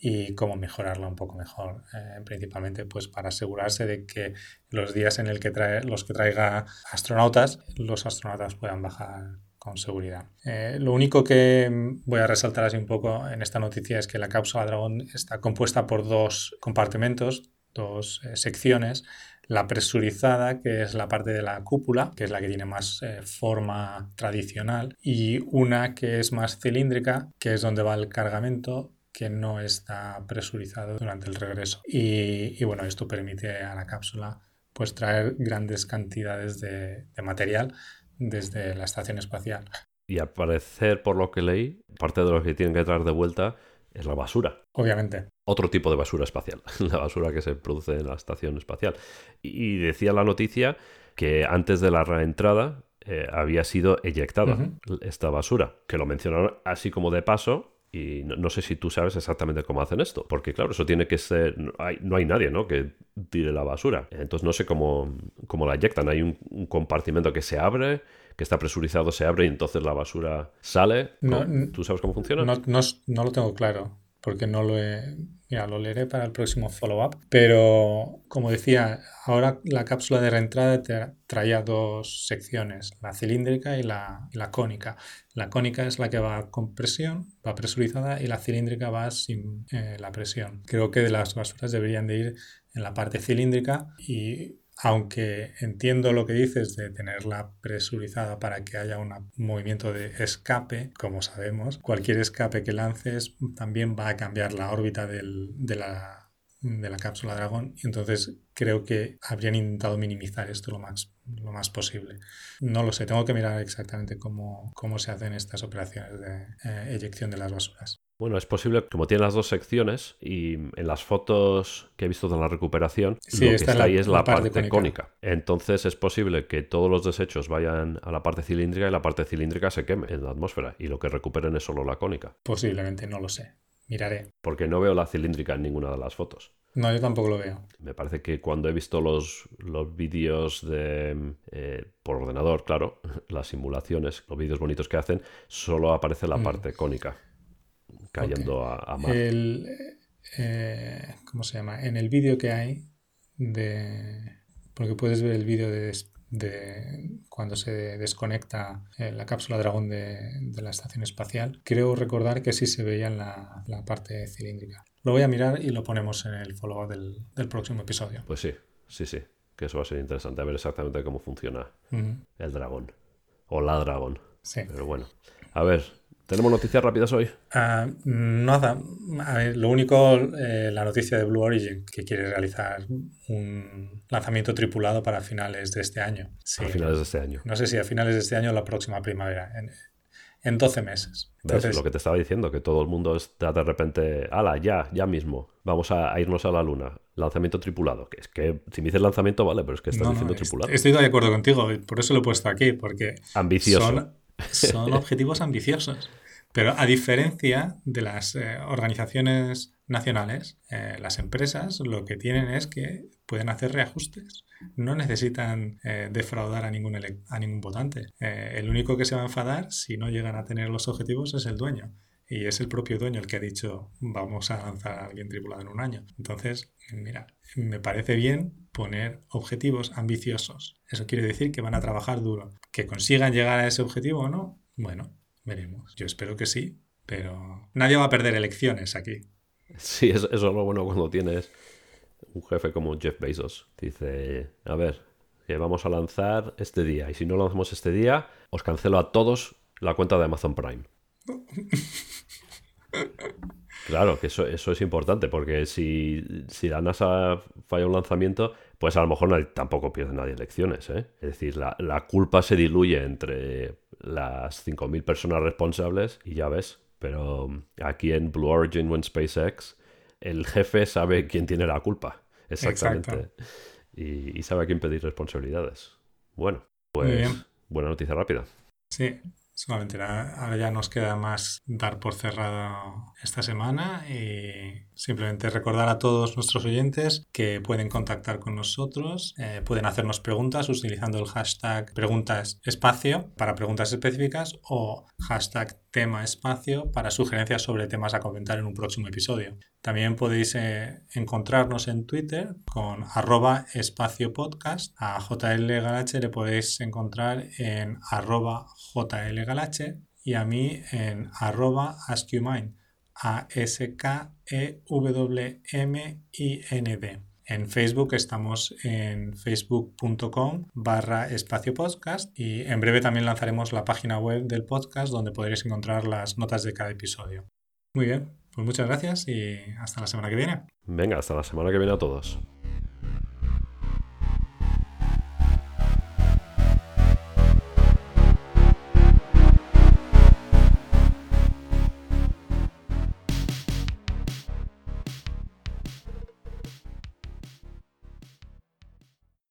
y cómo mejorarla un poco mejor, eh, principalmente pues para asegurarse de que los días en el que trae, los que traiga astronautas, los astronautas puedan bajar seguridad. Eh, lo único que voy a resaltar así un poco en esta noticia es que la cápsula Dragón está compuesta por dos compartimentos, dos eh, secciones. La presurizada, que es la parte de la cúpula, que es la que tiene más eh, forma tradicional, y una que es más cilíndrica, que es donde va el cargamento que no está presurizado durante el regreso. Y, bueno, esto permite a la cápsula pues traer grandes cantidades de, de material desde la estación espacial. Y al parecer, por lo que leí, parte de lo que tienen que traer de vuelta es la basura. Obviamente. Otro tipo de basura espacial, la basura que se produce en la estación espacial. Y decía la noticia que antes de la reentrada eh, había sido eyectada esta basura, que lo mencionaron así como de paso, y no, sé si tú sabes exactamente cómo hacen esto, porque claro, eso tiene que ser, no hay, no hay nadie ¿no? que tire la basura, entonces no sé cómo, cómo la eyectan, hay un, compartimento que se abre, que está presurizado, se abre y entonces la basura sale. ¿Tú sabes cómo funciona? No, no, no lo tengo claro, porque no lo he, Mira, lo leeré para el próximo follow-up. Pero, como decía, ahora la cápsula de reentrada traía dos secciones, la cilíndrica y la, la, cónica. La cónica es la que va con presión, va presurizada, y la cilíndrica va sin eh, la presión. Creo que las basuras deberían de ir en la parte cilíndrica y aunque entiendo lo que dices de tenerla presurizada para que haya un movimiento de escape, como sabemos, cualquier escape que lances también va a cambiar la órbita del, de, la, de la cápsula Dragón y entonces creo que habrían intentado minimizar esto lo más, lo más posible. No lo sé, tengo que mirar exactamente cómo, cómo se hacen estas operaciones de eh, eyección de las basuras. Bueno, es posible, como tiene las dos secciones, y en las fotos que he visto de la recuperación, lo que está, ahí es la, parte, cónica. Entonces es posible que todos los desechos vayan a la parte cilíndrica y la parte cilíndrica se queme en la atmósfera, y lo que recuperen es solo la cónica. Posiblemente, no lo sé. Miraré. Porque no veo la cilíndrica en ninguna de las fotos. No, yo tampoco lo veo. Me parece que cuando he visto los, los vídeos de eh, por ordenador, claro, las simulaciones, los vídeos bonitos que hacen, solo aparece la mm. parte cónica cayendo a, mar. El, eh, ¿Cómo se llama? En el vídeo que hay de... Porque puedes ver el vídeo de, de, cuando se desconecta eh, la cápsula Dragón de, de, la estación espacial. Creo recordar que sí se veía en la, la, parte cilíndrica. Lo voy a mirar y lo ponemos en el follow del, del, próximo episodio. Pues sí, sí, sí. Que eso va a ser interesante, a ver exactamente cómo funciona el dragón. O la dragón. Sí. Pero bueno. A ver, ¿Tenemos noticias rápidas hoy? Uh, nada. lo único, eh, la noticia de Blue Origin, que quiere realizar un lanzamiento tripulado para finales de este año. a finales de este año. No sé si a finales de este año o la próxima primavera. En, en 12 meses. Entonces, lo que te estaba diciendo, que todo el mundo está de repente, ala, ya, ya mismo, vamos a, irnos a la luna. Lanzamiento tripulado. Que es que si me dices lanzamiento, vale, pero es que estás diciendo tripulado. Estoy de acuerdo contigo, por eso lo he puesto aquí, porque. Ambicioso. Son objetivos ambiciosos. Pero a diferencia de las eh, organizaciones nacionales, eh, las empresas lo que tienen es que pueden hacer reajustes. No necesitan eh, defraudar a ningún, a ningún votante. el único que se va a enfadar si no llegan a tener los objetivos es el dueño. Y es el propio dueño el que ha dicho vamos a lanzar a alguien tripulado en un año. Entonces, mira, me parece bien poner objetivos ambiciosos. Eso quiere decir que van a trabajar duro. Que consigan llegar a ese objetivo o no, bueno, veremos. Yo espero que sí, pero nadie va a perder elecciones aquí. Sí, eso, es lo bueno cuando tienes un jefe como Jeff Bezos. Dice, a ver, que vamos a lanzar este día. Y si no lanzamos este día, os cancelo a todos la cuenta de Amazon Prime. Claro, que eso, eso es importante, porque si, la NASA falla un lanzamiento, pues a lo mejor tampoco pierde nadie elecciones. ¿eh? Es decir, la, la, culpa se diluye entre las 5.000 personas responsables y ya ves. Pero aquí en Blue Origin o en SpaceX, el jefe sabe quién tiene la culpa. Exactamente. Y, y, sabe a quién pedir responsabilidades. Bueno, pues buena noticia rápida. Sí, Solamente ahora ya nos queda más dar por cerrado esta semana y simplemente recordar a todos nuestros oyentes que pueden contactar con nosotros, eh, pueden hacernos preguntas utilizando el hashtag preguntas espacio para preguntas específicas o hashtag tema espacio para sugerencias sobre temas a comentar en un próximo episodio. También podéis eh, encontrarnos en Twitter con arroba espacio podcast. A JL Galache le podéis encontrar en arroba JL Galache y a mí en arroba. A-S-K-E-W-M-I-N-D. En Facebook estamos en facebook.com barra espacio podcast y en breve también lanzaremos la página web del podcast donde podréis encontrar las notas de cada episodio. Muy bien, pues muchas gracias y hasta la semana que viene. Venga, hasta la semana que viene a todos.